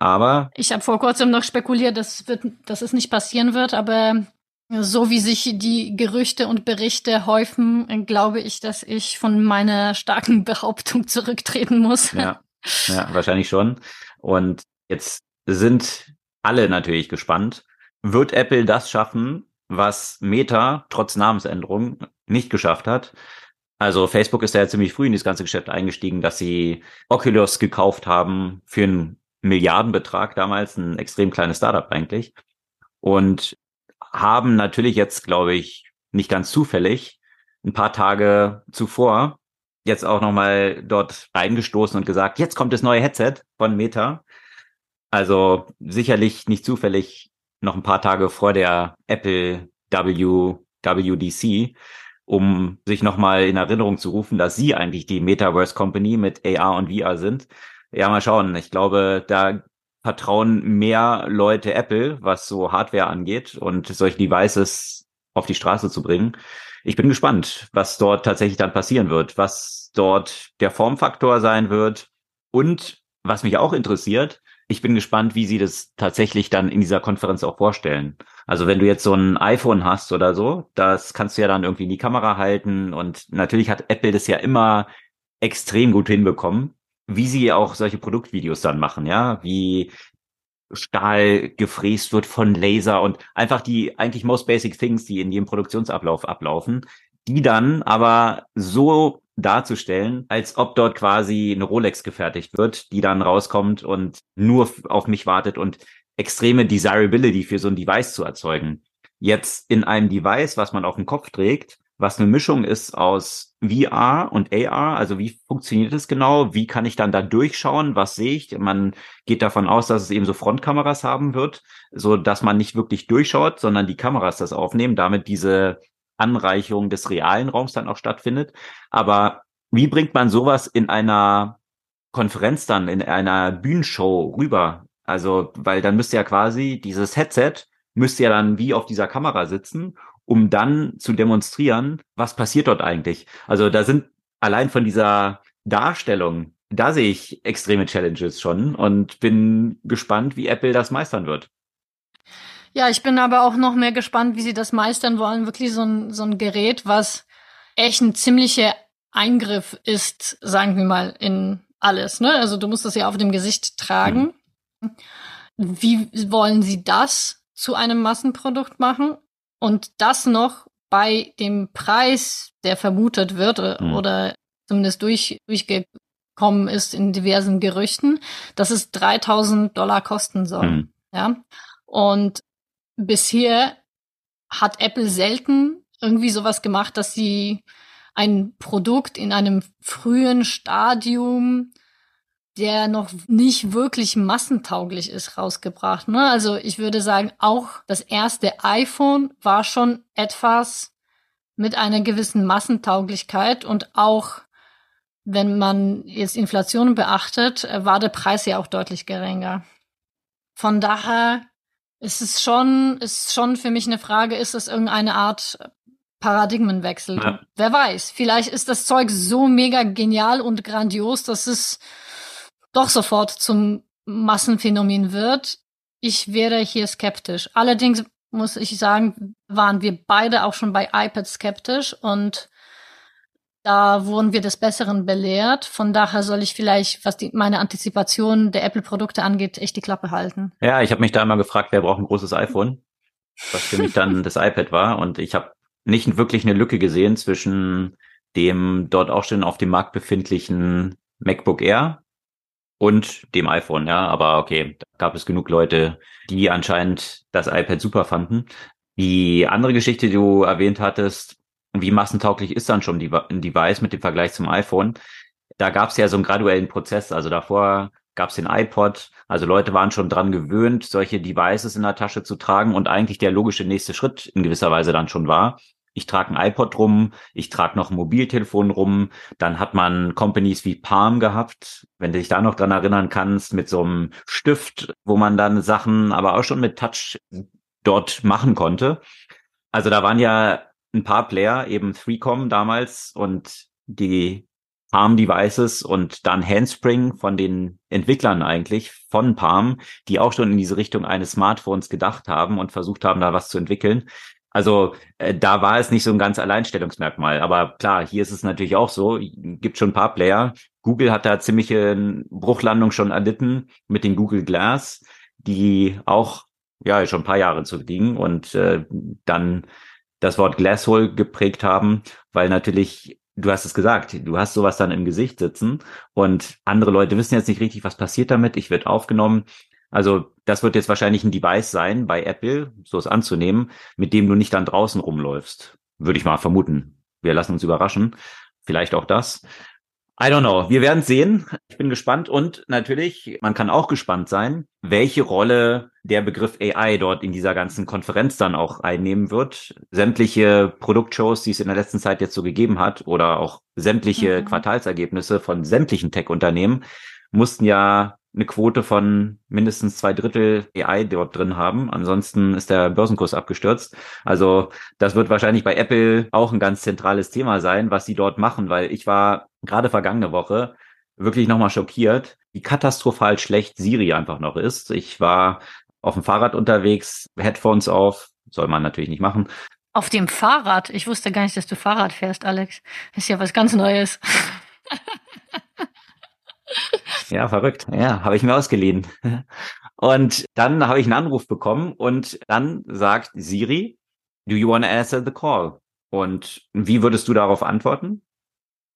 Aber. Ich habe vor kurzem noch spekuliert, dass, wird, dass es nicht passieren wird, aber so wie sich die Gerüchte und Berichte häufen, glaube ich, dass ich von meiner starken Behauptung zurücktreten muss. Ja, ja wahrscheinlich schon. Und jetzt sind alle natürlich gespannt. Wird Apple das schaffen, was Meta trotz Namensänderung nicht geschafft hat? Also Facebook ist ja ziemlich früh in das ganze Geschäft eingestiegen, dass sie Oculus gekauft haben für einen Milliardenbetrag damals, ein extrem kleines Startup eigentlich. Und haben natürlich jetzt, glaube ich, nicht ganz zufällig ein paar Tage zuvor jetzt auch nochmal dort reingestoßen und gesagt, jetzt kommt das neue Headset von Meta. Also sicherlich nicht zufällig noch ein paar Tage vor der Apple WWDC, um sich nochmal in Erinnerung zu rufen, dass sie eigentlich die Metaverse Company mit AR und VR sind. Ja, mal schauen. Ich glaube, da vertrauen mehr Leute Apple, was so Hardware angeht und solche Devices auf die Straße zu bringen. Ich bin gespannt, was dort tatsächlich dann passieren wird, was dort der Formfaktor sein wird und was mich auch interessiert, ich bin gespannt, wie sie das tatsächlich dann in dieser Konferenz auch vorstellen. Also wenn du jetzt so ein iPhone hast oder so, das kannst du ja dann irgendwie in die Kamera halten und natürlich hat Apple das ja immer extrem gut hinbekommen, wie sie auch solche Produktvideos dann machen, ja, wie Stahl gefräst wird von Laser und einfach die eigentlich most basic things, die in jedem Produktionsablauf ablaufen, die dann aber so darzustellen, als ob dort quasi eine Rolex gefertigt wird, die dann rauskommt und nur auf mich wartet und extreme Desirability für so ein Device zu erzeugen. Jetzt in einem Device, was man auf dem Kopf trägt, was eine Mischung ist aus VR und AR, also wie funktioniert es genau? Wie kann ich dann da durchschauen? Was sehe ich? Man geht davon aus, dass es eben so Frontkameras haben wird, so dass man nicht wirklich durchschaut, sondern die Kameras das aufnehmen, damit diese Anreicherung des realen Raums dann auch stattfindet. Aber wie bringt man sowas in einer Konferenz dann, in einer Bühnenshow rüber? Also, weil dann müsste ja quasi dieses Headset müsste ja dann wie auf dieser Kamera sitzen, um dann zu demonstrieren, was passiert dort eigentlich. Also da sind allein von dieser Darstellung, da sehe ich extreme Challenges schon und bin gespannt, wie Apple das meistern wird. Ja, ich bin aber auch noch mehr gespannt, wie sie das meistern wollen. Wirklich so ein, so ein Gerät, was echt ein ziemlicher Eingriff ist, sagen wir mal, in alles. Ne? Also du musst das ja auf dem Gesicht tragen. Mhm. Wie wollen sie das zu einem Massenprodukt machen? Und das noch bei dem Preis, der vermutet wird äh, mhm. oder zumindest durch, durchgekommen ist in diversen Gerüchten, dass es 3000 Dollar kosten soll. Mhm. Ja. Und bisher hat Apple selten irgendwie sowas gemacht, dass sie ein Produkt in einem frühen Stadium, der noch nicht wirklich massentauglich ist, rausgebracht. Ne? Also ich würde sagen, auch das erste iPhone war schon etwas mit einer gewissen Massentauglichkeit und auch wenn man jetzt Inflation beachtet, äh, war der Preis ja auch deutlich geringer. Von daher ist es schon, ist schon für mich eine Frage, ist es irgendeine Art Paradigmenwechsel? Ja. Wer weiß, vielleicht ist das Zeug so mega genial und grandios, dass es doch sofort zum Massenphänomen wird. Ich wäre hier skeptisch. Allerdings muss ich sagen, waren wir beide auch schon bei iPad skeptisch und da wurden wir des Besseren belehrt. Von daher soll ich vielleicht, was die, meine Antizipation der Apple-Produkte angeht, echt die Klappe halten. Ja, ich habe mich da immer gefragt, wer braucht ein großes iPhone? Was für mich dann das iPad war. Und ich habe nicht wirklich eine Lücke gesehen zwischen dem dort auch schon auf dem Markt befindlichen MacBook Air und dem iPhone, ja. Aber okay, da gab es genug Leute, die anscheinend das iPad super fanden. Die andere Geschichte, die du erwähnt hattest, wie massentauglich ist dann schon ein Device mit dem Vergleich zum iPhone? Da gab es ja so einen graduellen Prozess. Also davor gab es den iPod. Also Leute waren schon dran gewöhnt, solche Devices in der Tasche zu tragen und eigentlich der logische nächste Schritt in gewisser Weise dann schon war. Ich trage ein iPod rum, ich trage noch ein Mobiltelefon rum. Dann hat man Companies wie Palm gehabt, wenn du dich da noch dran erinnern kannst, mit so einem Stift, wo man dann Sachen, aber auch schon mit Touch dort machen konnte. Also da waren ja ein paar Player, eben 3Com damals und die Palm Devices und dann Handspring von den Entwicklern eigentlich von Palm, die auch schon in diese Richtung eines Smartphones gedacht haben und versucht haben, da was zu entwickeln. Also äh, da war es nicht so ein ganz Alleinstellungsmerkmal. Aber klar, hier ist es natürlich auch so, gibt schon ein paar Player. Google hat da ziemliche Bruchlandung schon erlitten mit den Google Glass, die auch ja schon ein paar Jahre zurückliegen und äh, dann das Wort Glasshole geprägt haben, weil natürlich, du hast es gesagt, du hast sowas dann im Gesicht sitzen und andere Leute wissen jetzt nicht richtig, was passiert damit. Ich werde aufgenommen. Also das wird jetzt wahrscheinlich ein Device sein bei Apple, so es anzunehmen, mit dem du nicht dann draußen rumläufst. Würde ich mal vermuten. Wir lassen uns überraschen. Vielleicht auch das. I don't know. Wir werden sehen. Ich bin gespannt und natürlich, man kann auch gespannt sein, welche Rolle der Begriff AI dort in dieser ganzen Konferenz dann auch einnehmen wird. Sämtliche Produktshows, die es in der letzten Zeit jetzt so gegeben hat oder auch sämtliche mhm. Quartalsergebnisse von sämtlichen Tech-Unternehmen mussten ja eine Quote von mindestens zwei Drittel AI dort drin haben. Ansonsten ist der Börsenkurs abgestürzt. Also das wird wahrscheinlich bei Apple auch ein ganz zentrales Thema sein, was sie dort machen, weil ich war gerade vergangene Woche wirklich nochmal schockiert, wie katastrophal schlecht Siri einfach noch ist. Ich war auf dem Fahrrad unterwegs, Headphones auf, soll man natürlich nicht machen. Auf dem Fahrrad? Ich wusste gar nicht, dass du Fahrrad fährst, Alex. Das ist ja was ganz Neues. Ja, verrückt. Ja, habe ich mir ausgeliehen. Und dann habe ich einen Anruf bekommen und dann sagt Siri, do you want to answer the call? Und wie würdest du darauf antworten?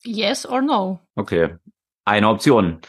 Yes or no. Okay, eine Option.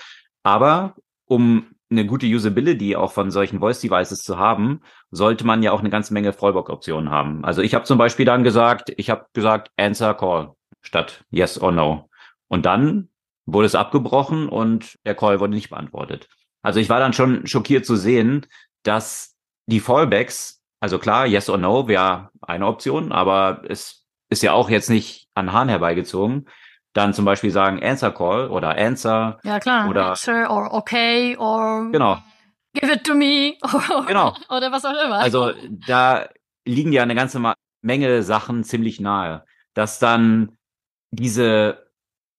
Aber um eine gute Usability auch von solchen Voice-Devices zu haben, sollte man ja auch eine ganze Menge Fallback-Optionen haben. Also ich habe zum Beispiel dann gesagt, ich habe gesagt Answer Call statt Yes or No. Und dann wurde es abgebrochen und der Call wurde nicht beantwortet. Also ich war dann schon schockiert zu sehen, dass die Fallbacks, also klar, yes or no wäre eine Option, aber es ist ja auch jetzt nicht an Hahn herbeigezogen. Dann zum Beispiel sagen Answer Call oder Answer. Ja klar, oder Answer or Okay or genau. Give it to me. genau. Oder was auch immer. Also da liegen ja eine ganze Menge Sachen ziemlich nahe, dass dann diese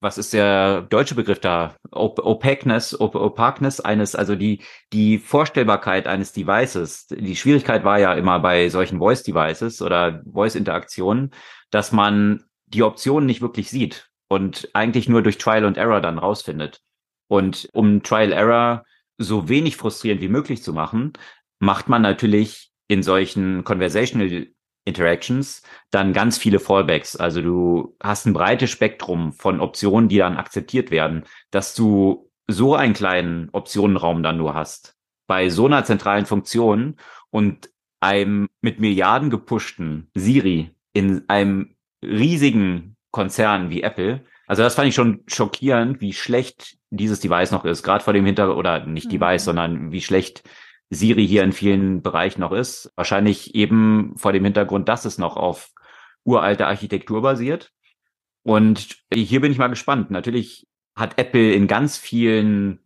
was ist der deutsche Begriff da? Op Opaqueness, Op Opaqueness eines, also die, die Vorstellbarkeit eines Devices. Die Schwierigkeit war ja immer bei solchen Voice Devices oder Voice Interaktionen, dass man die Optionen nicht wirklich sieht und eigentlich nur durch Trial and Error dann rausfindet. Und um Trial Error so wenig frustrierend wie möglich zu machen, macht man natürlich in solchen Conversational Interactions dann ganz viele Fallbacks. Also du hast ein breites Spektrum von Optionen, die dann akzeptiert werden, dass du so einen kleinen Optionenraum dann nur hast. Bei so einer zentralen Funktion und einem mit Milliarden gepushten Siri in einem riesigen Konzern wie Apple. Also das fand ich schon schockierend, wie schlecht dieses Device noch ist, gerade vor dem Hintergrund, oder nicht mhm. Device, sondern wie schlecht Siri hier in vielen Bereichen noch ist. Wahrscheinlich eben vor dem Hintergrund, dass es noch auf uralte Architektur basiert. Und hier bin ich mal gespannt. Natürlich hat Apple in ganz vielen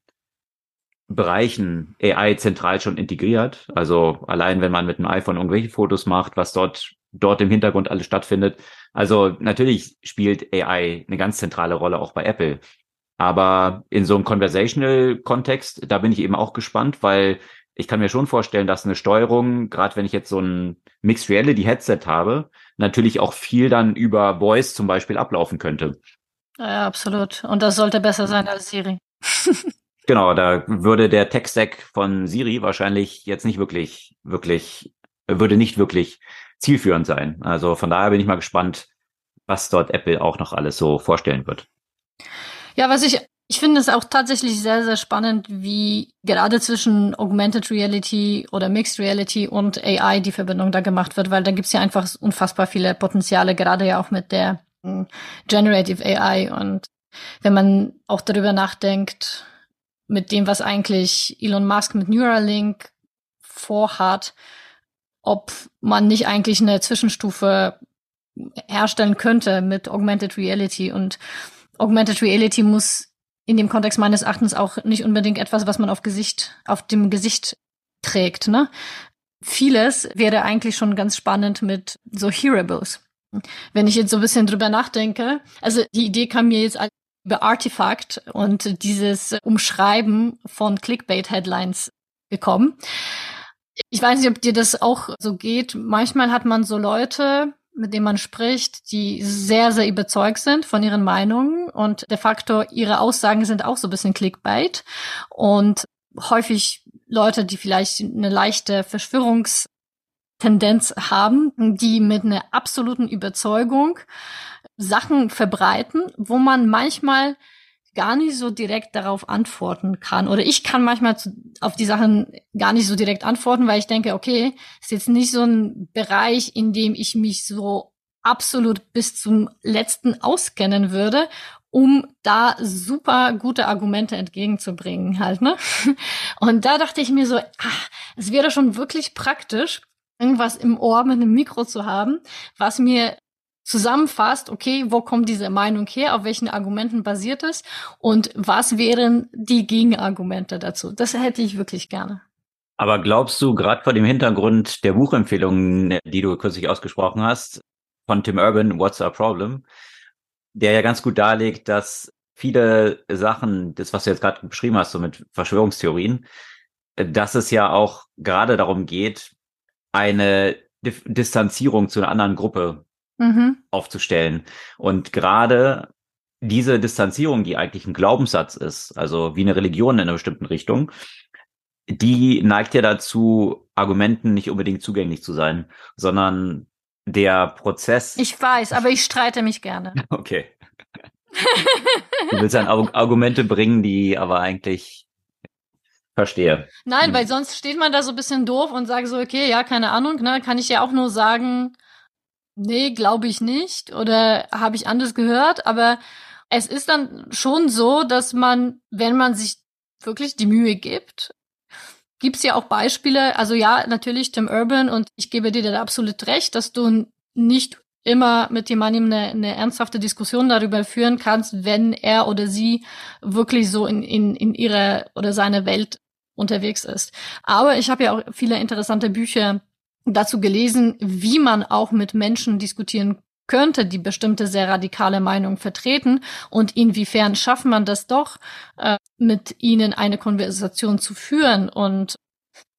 Bereichen AI zentral schon integriert. Also allein wenn man mit einem iPhone irgendwelche Fotos macht, was dort dort im Hintergrund alles stattfindet. Also natürlich spielt AI eine ganz zentrale Rolle auch bei Apple. Aber in so einem Conversational-Kontext, da bin ich eben auch gespannt, weil ich kann mir schon vorstellen, dass eine Steuerung, gerade wenn ich jetzt so ein Mixed Reality Headset habe, natürlich auch viel dann über Voice zum Beispiel ablaufen könnte. Ja, absolut. Und das sollte besser sein als Siri. genau, da würde der Tech-Stack von Siri wahrscheinlich jetzt nicht wirklich, wirklich, würde nicht wirklich zielführend sein. Also von daher bin ich mal gespannt, was dort Apple auch noch alles so vorstellen wird. Ja, was ich ich finde es auch tatsächlich sehr, sehr spannend, wie gerade zwischen Augmented Reality oder Mixed Reality und AI die Verbindung da gemacht wird, weil da gibt's ja einfach unfassbar viele Potenziale, gerade ja auch mit der hm, Generative AI. Und wenn man auch darüber nachdenkt, mit dem, was eigentlich Elon Musk mit Neuralink vorhat, ob man nicht eigentlich eine Zwischenstufe herstellen könnte mit Augmented Reality. Und Augmented Reality muss in dem Kontext meines Erachtens auch nicht unbedingt etwas, was man auf Gesicht, auf dem Gesicht trägt, ne? Vieles wäre eigentlich schon ganz spannend mit so Hearables. Wenn ich jetzt so ein bisschen drüber nachdenke, also die Idee kam mir jetzt über Artifact und dieses Umschreiben von Clickbait-Headlines gekommen. Ich weiß nicht, ob dir das auch so geht. Manchmal hat man so Leute, mit denen man spricht, die sehr, sehr überzeugt sind von ihren Meinungen und de facto ihre Aussagen sind auch so ein bisschen Clickbait und häufig Leute, die vielleicht eine leichte Verschwörungstendenz haben, die mit einer absoluten Überzeugung Sachen verbreiten, wo man manchmal gar nicht so direkt darauf antworten kann. Oder ich kann manchmal zu, auf die Sachen gar nicht so direkt antworten, weil ich denke, okay, ist jetzt nicht so ein Bereich, in dem ich mich so absolut bis zum letzten auskennen würde, um da super gute Argumente entgegenzubringen halt, ne? Und da dachte ich mir so, ach, es wäre schon wirklich praktisch, irgendwas im Ohr mit einem Mikro zu haben, was mir zusammenfasst, okay, wo kommt diese Meinung her, auf welchen Argumenten basiert es und was wären die Gegenargumente dazu. Das hätte ich wirklich gerne. Aber glaubst du, gerade vor dem Hintergrund der Buchempfehlungen, die du kürzlich ausgesprochen hast, von Tim Urban, What's Our Problem, der ja ganz gut darlegt, dass viele Sachen, das, was du jetzt gerade beschrieben hast, so mit Verschwörungstheorien, dass es ja auch gerade darum geht, eine Distanzierung zu einer anderen Gruppe mhm. aufzustellen. Und gerade diese Distanzierung, die eigentlich ein Glaubenssatz ist, also wie eine Religion in einer bestimmten Richtung, die neigt ja dazu, Argumenten nicht unbedingt zugänglich zu sein, sondern der Prozess. Ich weiß, aber ich streite mich gerne. Okay. Du willst dann Argumente bringen, die aber eigentlich verstehe. Nein, hm. weil sonst steht man da so ein bisschen doof und sagt so, okay, ja, keine Ahnung, ne, kann ich ja auch nur sagen, nee, glaube ich nicht oder habe ich anders gehört, aber es ist dann schon so, dass man, wenn man sich wirklich die Mühe gibt, gibt's ja auch Beispiele, also ja, natürlich Tim Urban und ich gebe dir da absolut recht, dass du nicht immer mit jemandem eine, eine ernsthafte Diskussion darüber führen kannst, wenn er oder sie wirklich so in, in, in ihrer oder seiner Welt unterwegs ist. Aber ich habe ja auch viele interessante Bücher dazu gelesen, wie man auch mit Menschen diskutieren könnte, die bestimmte sehr radikale Meinungen vertreten und inwiefern schafft man das doch, äh, mit ihnen eine Konversation zu führen. Und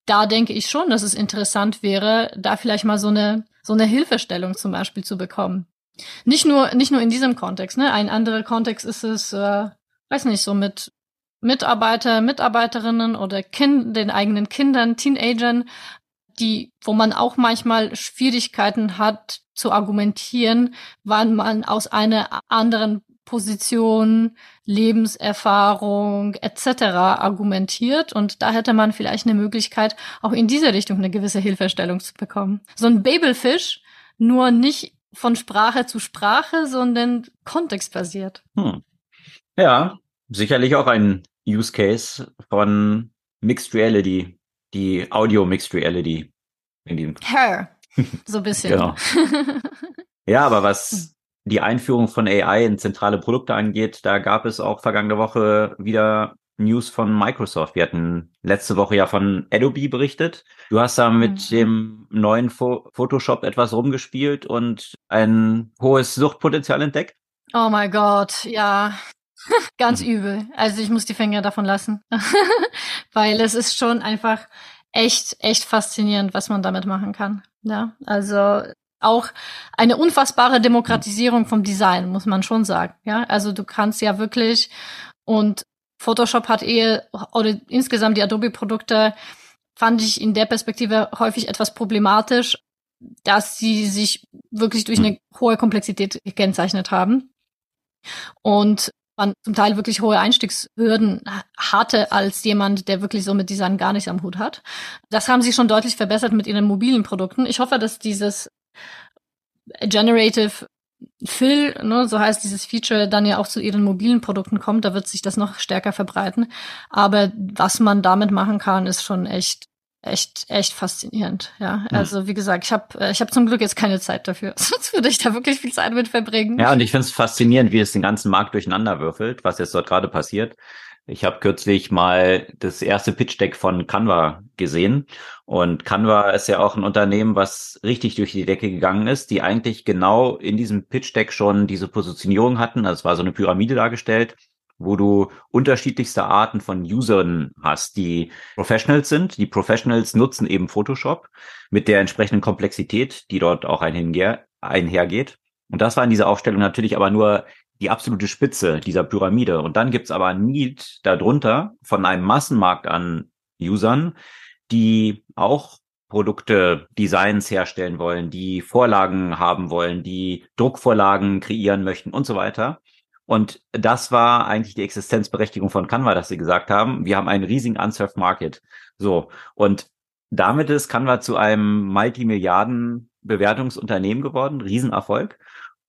da denke ich schon, dass es interessant wäre, da vielleicht mal so eine, so eine Hilfestellung zum Beispiel zu bekommen. Nicht nur, nicht nur in diesem Kontext, ne? Ein anderer Kontext ist es, äh, weiß nicht, so mit Mitarbeiter, Mitarbeiterinnen oder kind, den eigenen Kindern, Teenagern, die, wo man auch manchmal Schwierigkeiten hat zu argumentieren, wann man aus einer anderen Position, Lebenserfahrung etc. argumentiert und da hätte man vielleicht eine Möglichkeit, auch in diese Richtung eine gewisse Hilfestellung zu bekommen. So ein Babelfisch, nur nicht von Sprache zu Sprache, sondern kontextbasiert. Hm. Ja, sicherlich auch ein Use Case von Mixed Reality die Audio Mixed Reality. In diesem Her. So ein bisschen. genau. Ja, aber was, die Einführung von AI in zentrale Produkte angeht, da gab es auch vergangene Woche wieder News von Microsoft. Wir hatten letzte Woche ja von Adobe berichtet. Du hast da mit mhm. dem neuen Fo Photoshop etwas rumgespielt und ein hohes Suchtpotenzial entdeckt. Oh mein Gott, ja. Ganz mhm. übel. Also ich muss die Finger davon lassen. Weil es ist schon einfach echt, echt faszinierend, was man damit machen kann. Ja, also auch eine unfassbare Demokratisierung vom Design, muss man schon sagen. Ja, also du kannst ja wirklich und Photoshop hat eh oder insgesamt die Adobe-Produkte fand ich in der Perspektive häufig etwas problematisch, dass sie sich wirklich durch eine hohe Komplexität gekennzeichnet haben und man zum Teil wirklich hohe Einstiegshürden hatte als jemand, der wirklich so mit Design gar nichts am Hut hat. Das haben sie schon deutlich verbessert mit ihren mobilen Produkten. Ich hoffe, dass dieses Generative Fill, ne, so heißt dieses Feature, dann ja auch zu ihren mobilen Produkten kommt, da wird sich das noch stärker verbreiten. Aber was man damit machen kann, ist schon echt echt echt faszinierend ja hm. also wie gesagt ich habe äh, ich habe zum Glück jetzt keine Zeit dafür sonst würde ich da wirklich viel Zeit mit verbringen ja und ich finde es faszinierend wie es den ganzen Markt durcheinander würfelt was jetzt dort gerade passiert ich habe kürzlich mal das erste Pitch Deck von Canva gesehen. Und Canva ist ja auch ein Unternehmen, was richtig durch die Decke gegangen ist, die eigentlich genau in diesem Pitch Deck schon diese Positionierung hatten. Also es war so eine Pyramide dargestellt, wo du unterschiedlichste Arten von Usern hast, die Professionals sind. Die Professionals nutzen eben Photoshop mit der entsprechenden Komplexität, die dort auch einhergeht. Und das war in dieser Aufstellung natürlich aber nur die absolute Spitze dieser Pyramide. Und dann gibt's aber ein Need darunter von einem Massenmarkt an Usern, die auch Produkte, Designs herstellen wollen, die Vorlagen haben wollen, die Druckvorlagen kreieren möchten und so weiter. Und das war eigentlich die Existenzberechtigung von Canva, dass sie gesagt haben, wir haben einen riesigen unserved Market. So. Und damit ist Canva zu einem Multimilliarden Bewertungsunternehmen geworden, Riesenerfolg.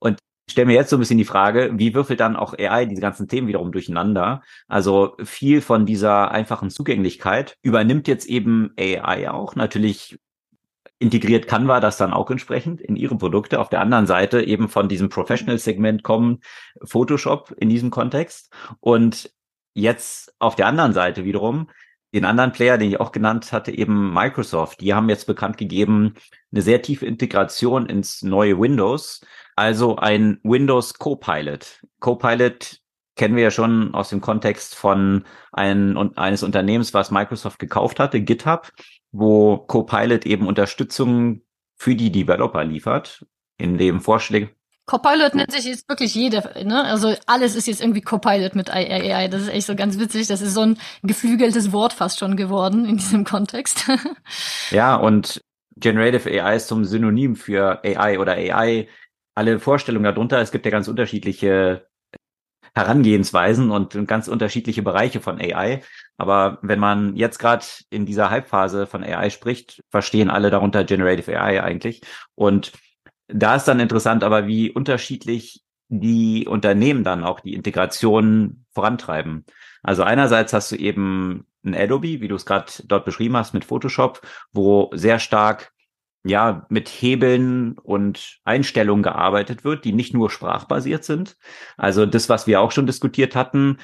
Und stelle mir jetzt so ein bisschen die Frage, wie würfelt dann auch AI diese ganzen Themen wiederum durcheinander? Also viel von dieser einfachen Zugänglichkeit übernimmt jetzt eben AI auch. Natürlich integriert Canva das dann auch entsprechend in ihre Produkte. Auf der anderen Seite eben von diesem Professional-Segment kommen Photoshop in diesem Kontext. Und jetzt auf der anderen Seite wiederum den anderen Player, den ich auch genannt hatte, eben Microsoft. Die haben jetzt bekannt gegeben, eine sehr tiefe Integration ins neue Windows also ein Windows Copilot. Copilot kennen wir ja schon aus dem Kontext von ein, eines Unternehmens, was Microsoft gekauft hatte, GitHub, wo Copilot eben Unterstützung für die Developer liefert, in dem Vorschläge. Copilot nennt sich jetzt wirklich jeder, ne? Also alles ist jetzt irgendwie Copilot mit AI. Das ist echt so ganz witzig. Das ist so ein geflügeltes Wort fast schon geworden in diesem Kontext. ja, und Generative AI ist zum Synonym für AI oder AI alle Vorstellungen darunter. Es gibt ja ganz unterschiedliche Herangehensweisen und ganz unterschiedliche Bereiche von AI. Aber wenn man jetzt gerade in dieser Halbphase von AI spricht, verstehen alle darunter Generative AI eigentlich. Und da ist dann interessant, aber wie unterschiedlich die Unternehmen dann auch die Integration vorantreiben. Also einerseits hast du eben ein Adobe, wie du es gerade dort beschrieben hast, mit Photoshop, wo sehr stark ja, mit Hebeln und Einstellungen gearbeitet wird, die nicht nur sprachbasiert sind. Also das, was wir auch schon diskutiert hatten,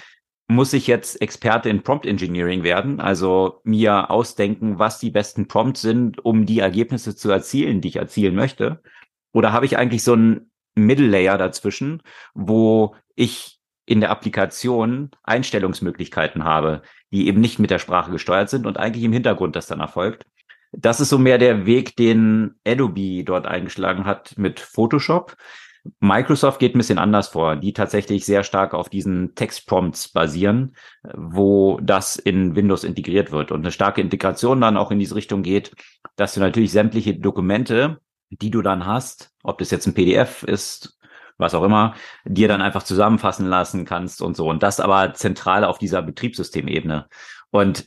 muss ich jetzt Experte in Prompt Engineering werden, also mir ausdenken, was die besten Prompts sind, um die Ergebnisse zu erzielen, die ich erzielen möchte? Oder habe ich eigentlich so einen Middle Layer dazwischen, wo ich in der Applikation Einstellungsmöglichkeiten habe, die eben nicht mit der Sprache gesteuert sind und eigentlich im Hintergrund das dann erfolgt. Das ist so mehr der Weg, den Adobe dort eingeschlagen hat mit Photoshop. Microsoft geht ein bisschen anders vor, die tatsächlich sehr stark auf diesen Textprompts basieren, wo das in Windows integriert wird und eine starke Integration dann auch in diese Richtung geht, dass du natürlich sämtliche Dokumente, die du dann hast, ob das jetzt ein PDF ist, was auch immer, dir dann einfach zusammenfassen lassen kannst und so. Und das aber zentral auf dieser Betriebssystemebene. Und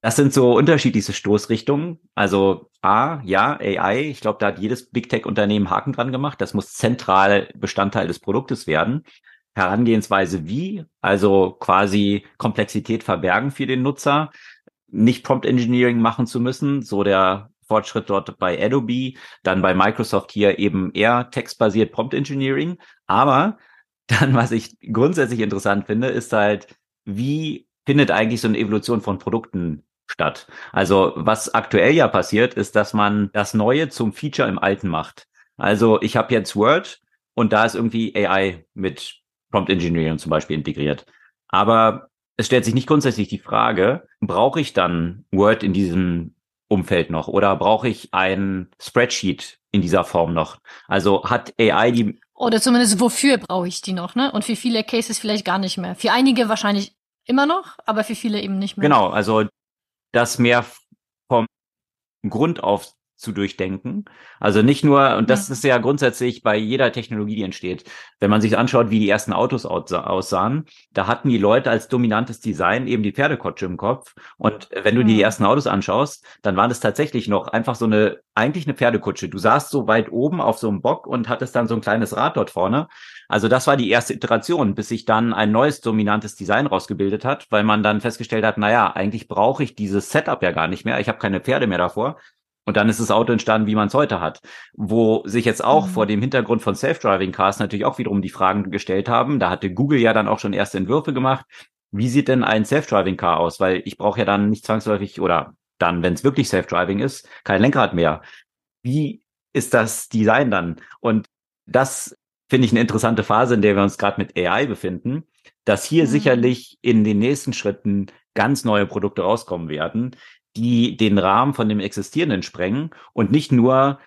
das sind so unterschiedliche Stoßrichtungen. Also A, ja, AI. Ich glaube, da hat jedes Big Tech-Unternehmen Haken dran gemacht. Das muss zentral Bestandteil des Produktes werden. Herangehensweise wie? Also quasi Komplexität verbergen für den Nutzer, nicht Prompt Engineering machen zu müssen, so der Fortschritt dort bei Adobe, dann bei Microsoft hier eben eher textbasiert Prompt Engineering. Aber dann, was ich grundsätzlich interessant finde, ist halt, wie findet eigentlich so eine Evolution von Produkten statt? Also was aktuell ja passiert, ist, dass man das Neue zum Feature im Alten macht. Also ich habe jetzt Word und da ist irgendwie AI mit Prompt Engineering zum Beispiel integriert. Aber es stellt sich nicht grundsätzlich die Frage, brauche ich dann Word in diesem Umfeld noch oder brauche ich ein Spreadsheet in dieser Form noch? Also hat AI die oder zumindest wofür brauche ich die noch, ne? Und für viele Cases vielleicht gar nicht mehr. Für einige wahrscheinlich immer noch, aber für viele eben nicht mehr. Genau, also das mehr vom Grund auf zu durchdenken. Also nicht nur, und das ja. ist ja grundsätzlich bei jeder Technologie, die entsteht. Wenn man sich anschaut, wie die ersten Autos aussahen, da hatten die Leute als dominantes Design eben die Pferdekutsche im Kopf. Und wenn du dir die ersten Autos anschaust, dann war das tatsächlich noch einfach so eine, eigentlich eine Pferdekutsche. Du saßt so weit oben auf so einem Bock und hattest dann so ein kleines Rad dort vorne. Also das war die erste Iteration, bis sich dann ein neues dominantes Design rausgebildet hat, weil man dann festgestellt hat, naja, eigentlich brauche ich dieses Setup ja gar nicht mehr. Ich habe keine Pferde mehr davor und dann ist das Auto entstanden, wie man es heute hat. Wo sich jetzt auch mhm. vor dem Hintergrund von Self-Driving Cars natürlich auch wiederum die Fragen gestellt haben. Da hatte Google ja dann auch schon erste Entwürfe gemacht. Wie sieht denn ein Self-Driving Car aus? Weil ich brauche ja dann nicht zwangsläufig oder dann, wenn es wirklich Self-Driving ist, kein Lenkrad mehr. Wie ist das Design dann? Und das finde ich eine interessante Phase, in der wir uns gerade mit AI befinden, dass hier mhm. sicherlich in den nächsten Schritten ganz neue Produkte rauskommen werden, die den Rahmen von dem Existierenden sprengen und nicht nur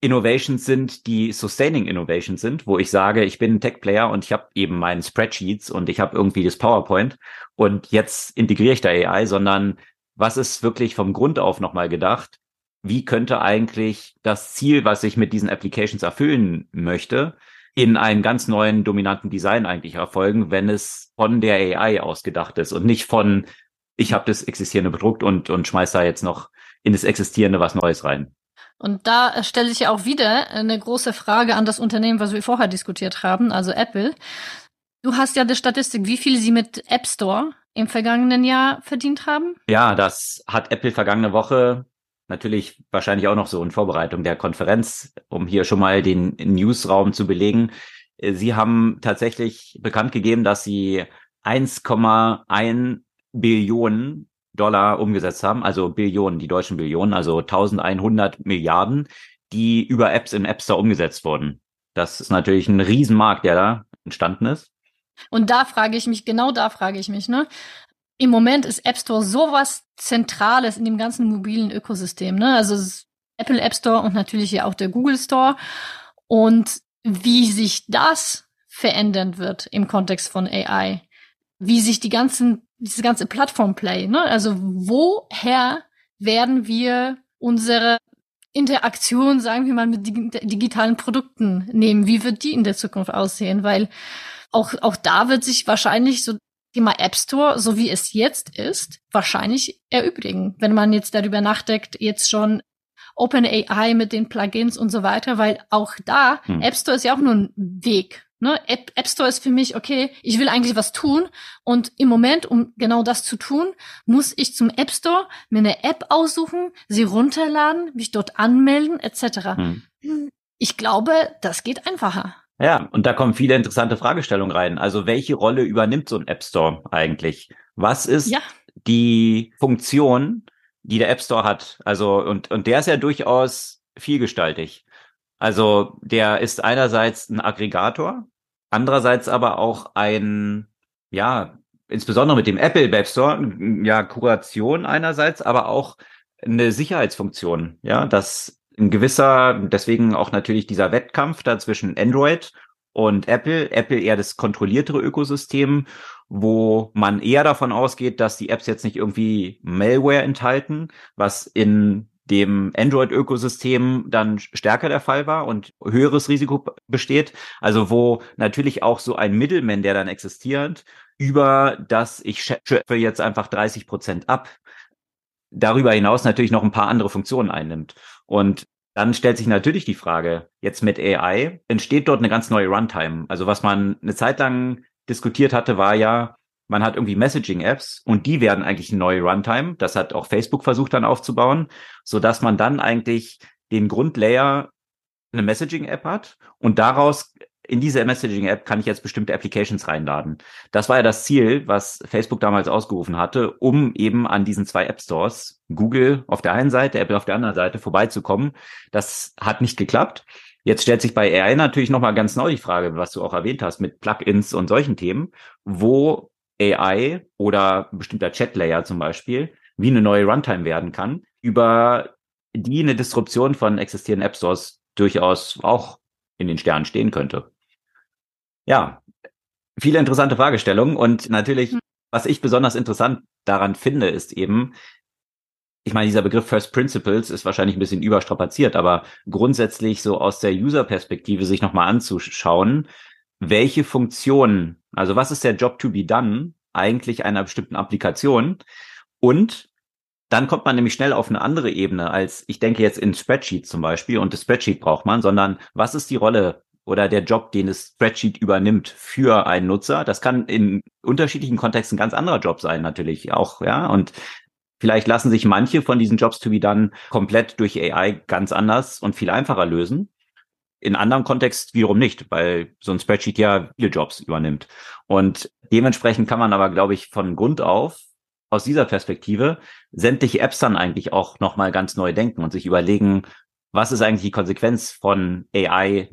Innovations sind, die Sustaining Innovations sind, wo ich sage, ich bin ein Tech-Player und ich habe eben meinen Spreadsheets und ich habe irgendwie das PowerPoint und jetzt integriere ich da AI, sondern was ist wirklich vom Grund auf nochmal gedacht? Wie könnte eigentlich das Ziel, was ich mit diesen Applications erfüllen möchte, in einem ganz neuen dominanten Design eigentlich erfolgen, wenn es von der AI ausgedacht ist und nicht von ich habe das Existierende bedruckt und, und schmeiß da jetzt noch in das Existierende was Neues rein. Und da stelle ich ja auch wieder eine große Frage an das Unternehmen, was wir vorher diskutiert haben, also Apple. Du hast ja die Statistik, wie viel sie mit App Store im vergangenen Jahr verdient haben? Ja, das hat Apple vergangene Woche natürlich wahrscheinlich auch noch so in Vorbereitung der Konferenz, um hier schon mal den Newsraum zu belegen. Sie haben tatsächlich bekannt gegeben, dass sie 1,1 Billionen Dollar umgesetzt haben, also Billionen, die deutschen Billionen, also 1100 Milliarden, die über Apps im App Store umgesetzt wurden. Das ist natürlich ein Riesenmarkt, der da entstanden ist. Und da frage ich mich, genau da frage ich mich, ne? Im Moment ist App Store sowas Zentrales in dem ganzen mobilen Ökosystem, ne? Also Apple App Store und natürlich ja auch der Google Store. Und wie sich das verändern wird im Kontext von AI, wie sich die ganzen diese ganze Plattform-Play, ne? Also woher werden wir unsere Interaktion, sagen wir mal, mit digitalen Produkten nehmen? Wie wird die in der Zukunft aussehen? Weil auch, auch da wird sich wahrscheinlich so Thema App Store, so wie es jetzt ist, wahrscheinlich erübrigen. Wenn man jetzt darüber nachdenkt, jetzt schon OpenAI mit den Plugins und so weiter, weil auch da, hm. App Store ist ja auch nur ein Weg. Ne? App, App Store ist für mich, okay, ich will eigentlich was tun und im Moment, um genau das zu tun, muss ich zum App Store mir eine App aussuchen, sie runterladen, mich dort anmelden, etc. Hm. Ich glaube, das geht einfacher. Ja, und da kommen viele interessante Fragestellungen rein. Also welche Rolle übernimmt so ein App Store eigentlich? Was ist ja. die Funktion, die der App Store hat? Also, und, und der ist ja durchaus vielgestaltig. Also der ist einerseits ein Aggregator, Andererseits aber auch ein, ja, insbesondere mit dem Apple Web Store, ja, Kuration einerseits, aber auch eine Sicherheitsfunktion, ja, dass ein gewisser, deswegen auch natürlich dieser Wettkampf da zwischen Android und Apple, Apple eher das kontrolliertere Ökosystem, wo man eher davon ausgeht, dass die Apps jetzt nicht irgendwie Malware enthalten, was in dem Android-Ökosystem dann stärker der Fall war und höheres Risiko besteht. Also wo natürlich auch so ein Middleman, der dann existiert, über das ich schöpfe jetzt einfach 30 Prozent ab, darüber hinaus natürlich noch ein paar andere Funktionen einnimmt. Und dann stellt sich natürlich die Frage, jetzt mit AI entsteht dort eine ganz neue Runtime. Also was man eine Zeit lang diskutiert hatte, war ja, man hat irgendwie Messaging-Apps und die werden eigentlich eine neue Runtime. Das hat auch Facebook versucht dann aufzubauen, so dass man dann eigentlich den Grundlayer eine Messaging-App hat und daraus in diese Messaging-App kann ich jetzt bestimmte Applications reinladen. Das war ja das Ziel, was Facebook damals ausgerufen hatte, um eben an diesen zwei App Stores, Google auf der einen Seite, Apple auf der anderen Seite, vorbeizukommen. Das hat nicht geklappt. Jetzt stellt sich bei AI natürlich nochmal ganz neu die Frage, was du auch erwähnt hast, mit Plugins und solchen Themen, wo AI oder bestimmter Chat-Layer zum Beispiel wie eine neue Runtime werden kann, über die eine Disruption von existierenden App Stores durchaus auch in den Sternen stehen könnte. Ja, viele interessante Fragestellungen und natürlich, hm. was ich besonders interessant daran finde, ist eben, ich meine, dieser Begriff First Principles ist wahrscheinlich ein bisschen überstrapaziert, aber grundsätzlich so aus der User-Perspektive sich nochmal anzuschauen, welche Funktionen, also was ist der Job to be done eigentlich einer bestimmten Applikation und dann kommt man nämlich schnell auf eine andere Ebene als, ich denke jetzt in Spreadsheet zum Beispiel und das Spreadsheet braucht man, sondern was ist die Rolle oder der Job, den das Spreadsheet übernimmt für einen Nutzer. Das kann in unterschiedlichen Kontexten ganz anderer Job sein, natürlich auch, ja. Und vielleicht lassen sich manche von diesen Jobs to be done komplett durch AI ganz anders und viel einfacher lösen. In anderem Kontext wiederum nicht, weil so ein Spreadsheet ja viele Jobs übernimmt. Und dementsprechend kann man aber, glaube ich, von Grund auf aus dieser Perspektive sämtliche Apps dann eigentlich auch nochmal ganz neu denken und sich überlegen, was ist eigentlich die Konsequenz von AI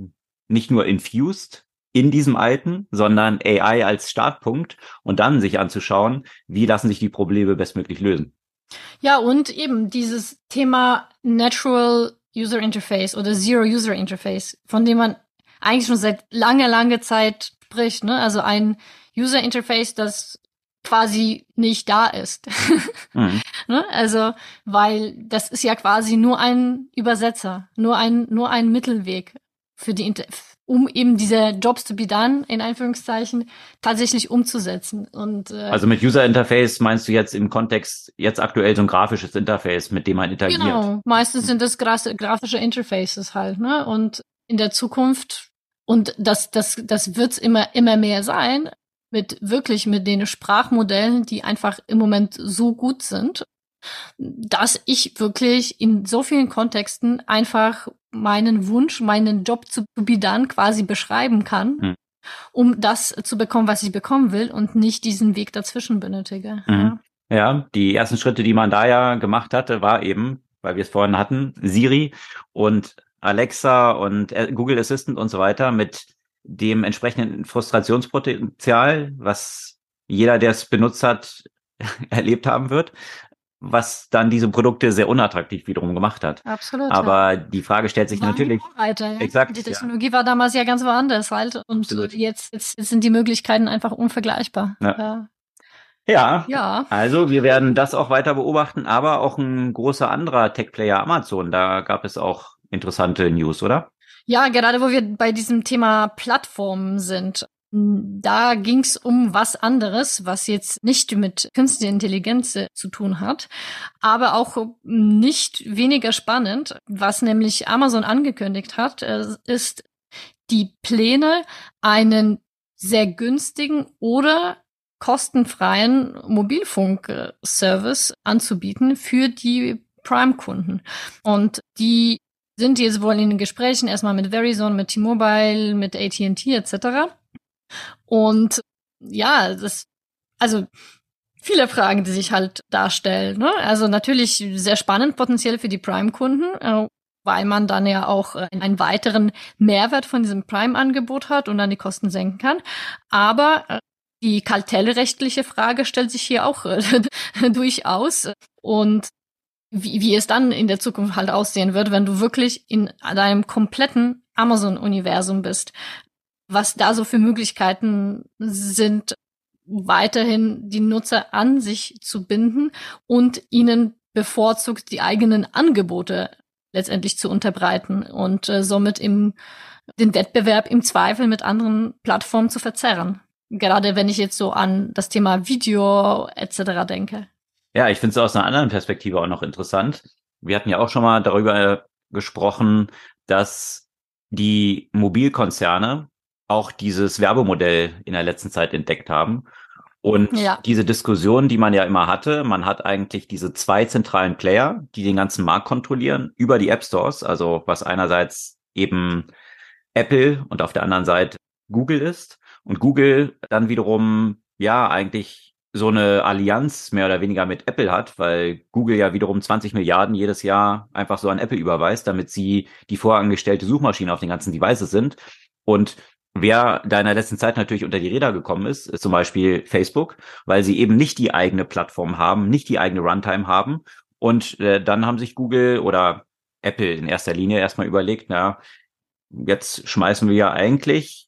nicht nur infused in diesem alten, sondern AI als Startpunkt und dann sich anzuschauen, wie lassen sich die Probleme bestmöglich lösen. Ja, und eben dieses Thema Natural User Interface oder Zero User Interface, von dem man eigentlich schon seit langer, langer Zeit spricht, ne? Also ein User Interface, das quasi nicht da ist. mhm. ne? Also, weil das ist ja quasi nur ein Übersetzer, nur ein, nur ein Mittelweg für die, um eben diese Jobs to be done, in Anführungszeichen, tatsächlich umzusetzen. Und, äh, also mit User Interface meinst du jetzt im Kontext jetzt aktuell so ein grafisches Interface, mit dem man interagiert? Genau, meistens sind das grafische Interfaces halt, ne? Und in der Zukunft, und das, das, das wird's immer, immer mehr sein, mit wirklich mit den Sprachmodellen, die einfach im Moment so gut sind, dass ich wirklich in so vielen Kontexten einfach meinen Wunsch, meinen Job zu be done quasi beschreiben kann, hm. um das zu bekommen, was ich bekommen will und nicht diesen Weg dazwischen benötige. Mhm. Ja. ja, die ersten Schritte, die man da ja gemacht hatte, war eben, weil wir es vorhin hatten, Siri und Alexa und äh, Google Assistant und so weiter mit dem entsprechenden Frustrationspotenzial, was jeder, der es benutzt hat, erlebt haben wird, was dann diese Produkte sehr unattraktiv wiederum gemacht hat. Absolut. Aber ja. die Frage stellt sich war natürlich. Vorreiter, ja? Exakt. Die Technologie ja. war damals ja ganz woanders halt und jetzt, jetzt, jetzt sind die Möglichkeiten einfach unvergleichbar. Ja. Ja. ja, also wir werden das auch weiter beobachten, aber auch ein großer anderer Tech-Player Amazon, da gab es auch interessante News, oder? Ja, gerade wo wir bei diesem Thema Plattformen sind. Da ging's um was anderes, was jetzt nicht mit künstlicher Intelligenz äh, zu tun hat, aber auch nicht weniger spannend, was nämlich Amazon angekündigt hat, äh, ist die Pläne, einen sehr günstigen oder kostenfreien Mobilfunkservice anzubieten für die Prime-Kunden. Und die sind jetzt wohl in den Gesprächen erstmal mit Verizon, mit T-Mobile, mit AT&T etc. Und ja, das, also viele Fragen, die sich halt darstellen. Ne? Also natürlich sehr spannend potenziell für die Prime-Kunden, äh, weil man dann ja auch äh, einen weiteren Mehrwert von diesem Prime-Angebot hat und dann die Kosten senken kann. Aber äh, die kartellrechtliche Frage stellt sich hier auch äh, durchaus. Und wie, wie es dann in der Zukunft halt aussehen wird, wenn du wirklich in deinem kompletten Amazon-Universum bist was da so für Möglichkeiten sind, weiterhin die Nutzer an sich zu binden und ihnen bevorzugt die eigenen Angebote letztendlich zu unterbreiten und äh, somit im, den Wettbewerb im Zweifel mit anderen Plattformen zu verzerren. Gerade wenn ich jetzt so an das Thema Video etc. denke. Ja, ich finde es aus einer anderen Perspektive auch noch interessant. Wir hatten ja auch schon mal darüber gesprochen, dass die Mobilkonzerne auch dieses Werbemodell in der letzten Zeit entdeckt haben Und ja. diese Diskussion, die man ja immer hatte, man hat eigentlich diese zwei zentralen Player, die den ganzen Markt kontrollieren, über die App Stores, also was einerseits eben Apple und auf der anderen Seite Google ist. Und Google dann wiederum, ja, eigentlich so eine Allianz mehr oder weniger mit Apple hat, weil Google ja wiederum 20 Milliarden jedes Jahr einfach so an Apple überweist, damit sie die vorangestellte Suchmaschine auf den ganzen Devices sind. Und wer da in der letzten Zeit natürlich unter die Räder gekommen ist, ist zum Beispiel Facebook, weil sie eben nicht die eigene Plattform haben, nicht die eigene Runtime haben. Und äh, dann haben sich Google oder Apple in erster Linie erstmal überlegt, na, jetzt schmeißen wir ja eigentlich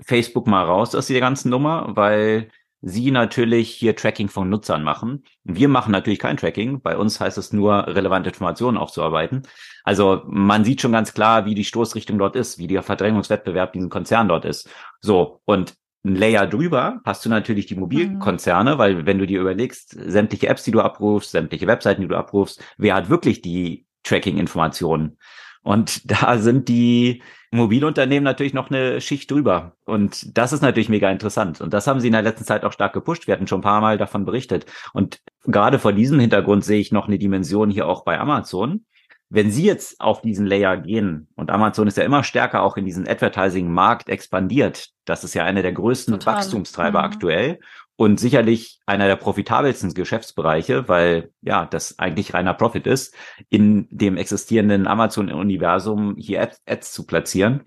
Facebook mal raus aus der ganzen Nummer, weil sie natürlich hier Tracking von Nutzern machen. Wir machen natürlich kein Tracking. Bei uns heißt es nur, relevante Informationen aufzuarbeiten. Also man sieht schon ganz klar, wie die Stoßrichtung dort ist, wie der Verdrängungswettbewerb diesen Konzern dort ist. So, und ein Layer drüber hast du natürlich die Mobilkonzerne, mhm. weil wenn du dir überlegst, sämtliche Apps, die du abrufst, sämtliche Webseiten, die du abrufst, wer hat wirklich die Tracking-Informationen? Und da sind die Mobilunternehmen natürlich noch eine Schicht drüber. Und das ist natürlich mega interessant. Und das haben sie in der letzten Zeit auch stark gepusht. Wir hatten schon ein paar Mal davon berichtet. Und gerade vor diesem Hintergrund sehe ich noch eine Dimension hier auch bei Amazon. Wenn Sie jetzt auf diesen Layer gehen, und Amazon ist ja immer stärker auch in diesen Advertising-Markt expandiert, das ist ja einer der größten Total. Wachstumstreiber mhm. aktuell und sicherlich einer der profitabelsten Geschäftsbereiche, weil ja, das eigentlich reiner Profit ist, in dem existierenden Amazon-Universum hier Ads, Ads zu platzieren.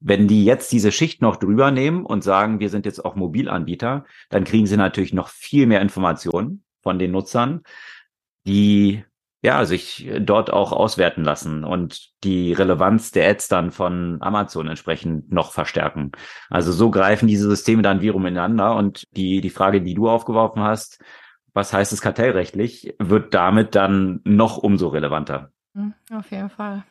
Wenn die jetzt diese Schicht noch drüber nehmen und sagen, wir sind jetzt auch Mobilanbieter, dann kriegen sie natürlich noch viel mehr Informationen von den Nutzern, die ja, sich dort auch auswerten lassen und die Relevanz der Ads dann von Amazon entsprechend noch verstärken. Also so greifen diese Systeme dann wiederum ineinander und die, die Frage, die du aufgeworfen hast, was heißt es kartellrechtlich, wird damit dann noch umso relevanter. Hm, auf jeden Fall.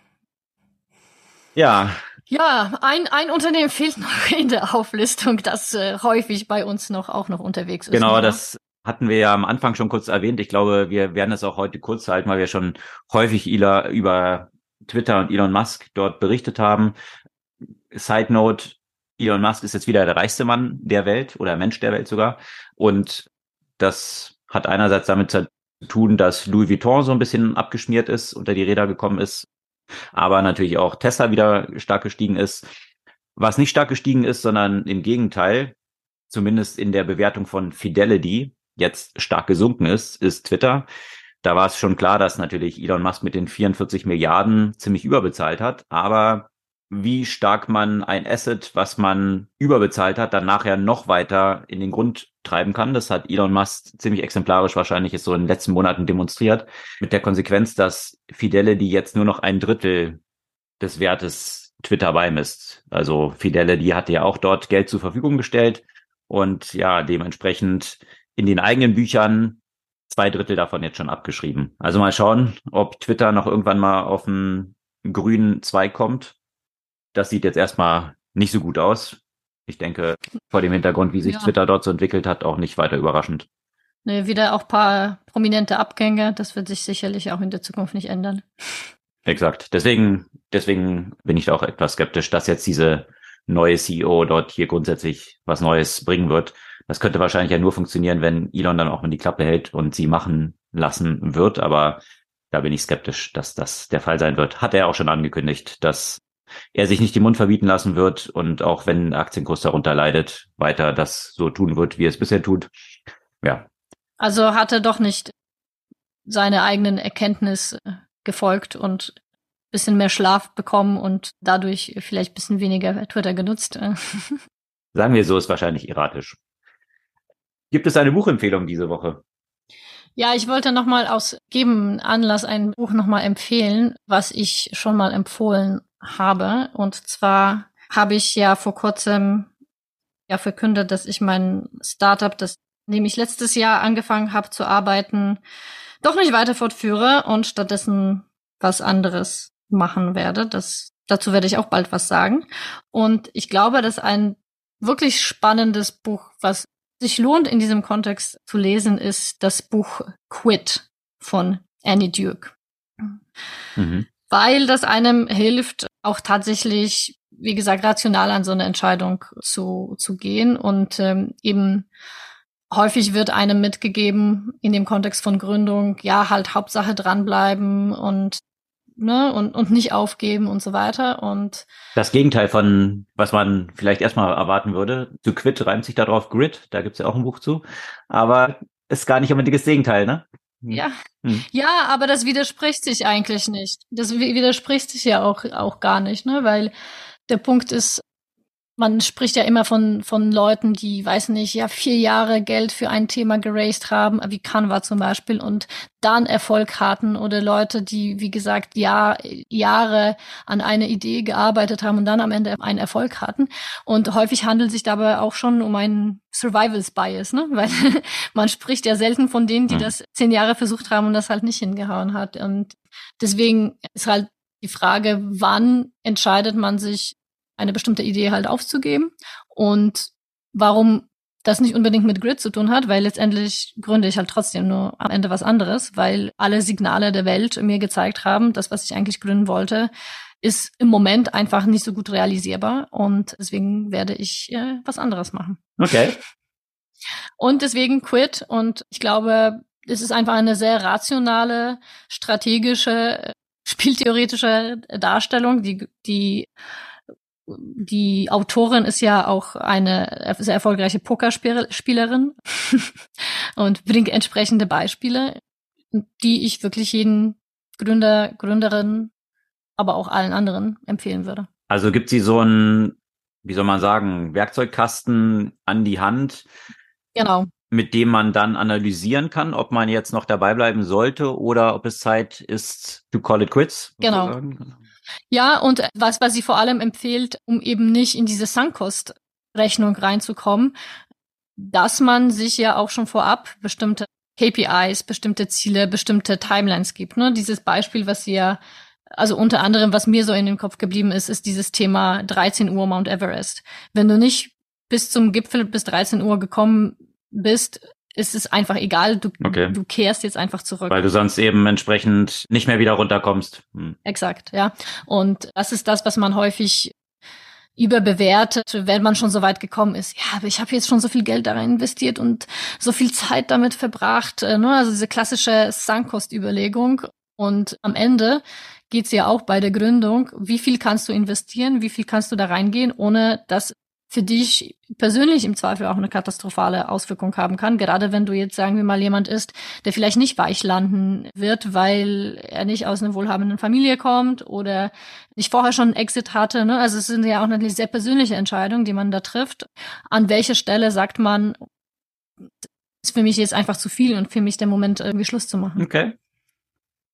Ja. Ja, ein, ein Unternehmen fehlt noch in der Auflistung, das äh, häufig bei uns noch auch noch unterwegs ist. Genau, oder? das hatten wir ja am Anfang schon kurz erwähnt. Ich glaube, wir werden es auch heute kurz halten, weil wir schon häufig über Twitter und Elon Musk dort berichtet haben. Side Note, Elon Musk ist jetzt wieder der reichste Mann der Welt oder Mensch der Welt sogar. Und das hat einerseits damit zu tun, dass Louis Vuitton so ein bisschen abgeschmiert ist, unter die Räder gekommen ist, aber natürlich auch Tesla wieder stark gestiegen ist. Was nicht stark gestiegen ist, sondern im Gegenteil, zumindest in der Bewertung von Fidelity, jetzt stark gesunken ist, ist Twitter. Da war es schon klar, dass natürlich Elon Musk mit den 44 Milliarden ziemlich überbezahlt hat. Aber wie stark man ein Asset, was man überbezahlt hat, dann nachher noch weiter in den Grund treiben kann. Das hat Elon Musk ziemlich exemplarisch wahrscheinlich jetzt so in den letzten Monaten demonstriert. Mit der Konsequenz, dass Fidelity jetzt nur noch ein Drittel des Wertes Twitter beimisst. Also Fidelity hatte ja auch dort Geld zur Verfügung gestellt. Und ja, dementsprechend in den eigenen Büchern zwei Drittel davon jetzt schon abgeschrieben. Also mal schauen, ob Twitter noch irgendwann mal auf einen grünen Zweig kommt. Das sieht jetzt erstmal nicht so gut aus. Ich denke, vor dem Hintergrund, wie sich ja. Twitter dort so entwickelt hat, auch nicht weiter überraschend. Nee, wieder auch paar prominente Abgänge. Das wird sich sicherlich auch in der Zukunft nicht ändern. Exakt. Deswegen, deswegen bin ich da auch etwas skeptisch, dass jetzt diese neue CEO dort hier grundsätzlich was Neues bringen wird. Das könnte wahrscheinlich ja nur funktionieren, wenn Elon dann auch mal die Klappe hält und sie machen lassen wird. Aber da bin ich skeptisch, dass das der Fall sein wird. Hat er auch schon angekündigt, dass er sich nicht den Mund verbieten lassen wird und auch wenn der Aktienkurs darunter leidet, weiter das so tun wird, wie er es bisher tut. Ja. Also hat er doch nicht seine eigenen Erkenntnis gefolgt und bisschen mehr Schlaf bekommen und dadurch vielleicht bisschen weniger Twitter genutzt. Sagen wir so, ist wahrscheinlich erratisch. Gibt es eine Buchempfehlung diese Woche? Ja, ich wollte nochmal aus gegebenen Anlass ein Buch nochmal empfehlen, was ich schon mal empfohlen habe. Und zwar habe ich ja vor kurzem ja verkündet, dass ich mein Startup, das nämlich letztes Jahr angefangen habe zu arbeiten, doch nicht weiter fortführe und stattdessen was anderes machen werde. Das, dazu werde ich auch bald was sagen. Und ich glaube, dass ein wirklich spannendes Buch, was sich lohnt in diesem Kontext zu lesen, ist das Buch Quit von Annie Duke. Mhm. Weil das einem hilft, auch tatsächlich, wie gesagt, rational an so eine Entscheidung zu, zu gehen und ähm, eben häufig wird einem mitgegeben in dem Kontext von Gründung, ja, halt Hauptsache dranbleiben und ne, und, und nicht aufgeben und so weiter. Und das Gegenteil von, was man vielleicht erstmal erwarten würde. To quit reimt sich darauf Grid, da gibt's ja auch ein Buch zu. Aber ist gar nicht unbedingt das Gegenteil, ne? Hm. Ja. Hm. Ja, aber das widerspricht sich eigentlich nicht. Das widerspricht sich ja auch, auch gar nicht, ne? Weil der Punkt ist, man spricht ja immer von, von Leuten, die, weiß nicht, ja, vier Jahre Geld für ein Thema geraced haben, wie Canva zum Beispiel, und dann Erfolg hatten oder Leute, die, wie gesagt, Jahr, Jahre an einer Idee gearbeitet haben und dann am Ende einen Erfolg hatten. Und häufig handelt sich dabei auch schon um einen Survivals Bias, ne? Weil man spricht ja selten von denen, die mhm. das zehn Jahre versucht haben und das halt nicht hingehauen hat. Und deswegen ist halt die Frage, wann entscheidet man sich eine bestimmte Idee halt aufzugeben. Und warum das nicht unbedingt mit Grid zu tun hat, weil letztendlich gründe ich halt trotzdem nur am Ende was anderes, weil alle Signale der Welt mir gezeigt haben, das, was ich eigentlich gründen wollte, ist im Moment einfach nicht so gut realisierbar und deswegen werde ich äh, was anderes machen. Okay. Und deswegen Quit und ich glaube, es ist einfach eine sehr rationale, strategische, spieltheoretische Darstellung, die, die die Autorin ist ja auch eine sehr erfolgreiche Pokerspielerin und bringt entsprechende Beispiele, die ich wirklich jeden Gründer, Gründerin, aber auch allen anderen empfehlen würde. Also gibt sie so einen, wie soll man sagen, Werkzeugkasten an die Hand, genau. mit dem man dann analysieren kann, ob man jetzt noch dabei bleiben sollte oder ob es Zeit ist to call it quits. Genau. Sozusagen. Ja, und was, was sie vor allem empfiehlt, um eben nicht in diese Sunkost-Rechnung reinzukommen, dass man sich ja auch schon vorab bestimmte KPIs, bestimmte Ziele, bestimmte Timelines gibt. Ne? Dieses Beispiel, was sie ja, also unter anderem, was mir so in den Kopf geblieben ist, ist dieses Thema 13 Uhr Mount Everest. Wenn du nicht bis zum Gipfel bis 13 Uhr gekommen bist, ist es einfach egal, du, okay. du kehrst jetzt einfach zurück. Weil du sonst eben entsprechend nicht mehr wieder runterkommst. Hm. Exakt, ja. Und das ist das, was man häufig überbewertet, wenn man schon so weit gekommen ist. Ja, aber ich habe jetzt schon so viel Geld da rein investiert und so viel Zeit damit verbracht. Äh, ne? Also diese klassische Sankostüberlegung. Und am Ende geht's ja auch bei der Gründung, wie viel kannst du investieren, wie viel kannst du da reingehen, ohne dass für dich persönlich im Zweifel auch eine katastrophale Auswirkung haben kann. Gerade wenn du jetzt, sagen wir mal, jemand ist, der vielleicht nicht weich landen wird, weil er nicht aus einer wohlhabenden Familie kommt oder nicht vorher schon einen Exit hatte. Ne? Also es sind ja auch natürlich sehr persönliche Entscheidungen, die man da trifft. An welcher Stelle sagt man, ist für mich jetzt einfach zu viel und für mich der Moment, irgendwie Schluss zu machen. Okay.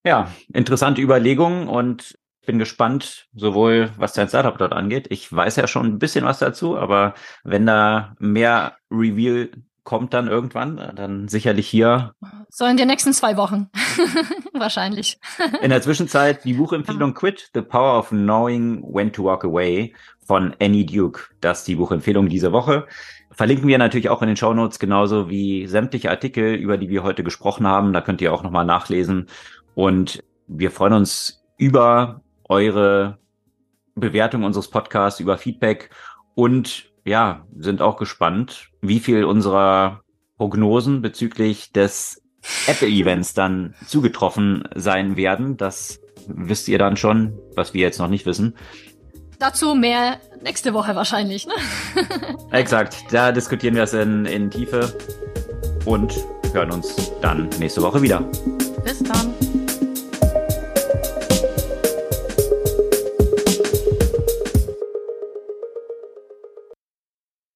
Ja, interessante Überlegungen und bin gespannt, sowohl was dein Startup dort angeht. Ich weiß ja schon ein bisschen was dazu, aber wenn da mehr Reveal kommt dann irgendwann, dann sicherlich hier. So in den nächsten zwei Wochen. Wahrscheinlich. in der Zwischenzeit die Buchempfehlung Quit, The Power of Knowing When to Walk Away von Annie Duke. Das ist die Buchempfehlung dieser Woche. Verlinken wir natürlich auch in den Show Notes genauso wie sämtliche Artikel, über die wir heute gesprochen haben. Da könnt ihr auch nochmal nachlesen. Und wir freuen uns über eure Bewertung unseres Podcasts, über Feedback und ja, sind auch gespannt, wie viel unserer Prognosen bezüglich des Apple-Events dann zugetroffen sein werden. Das wisst ihr dann schon, was wir jetzt noch nicht wissen. Dazu mehr nächste Woche wahrscheinlich, ne? Exakt, da diskutieren wir es in, in Tiefe und hören uns dann nächste Woche wieder. Bis dann.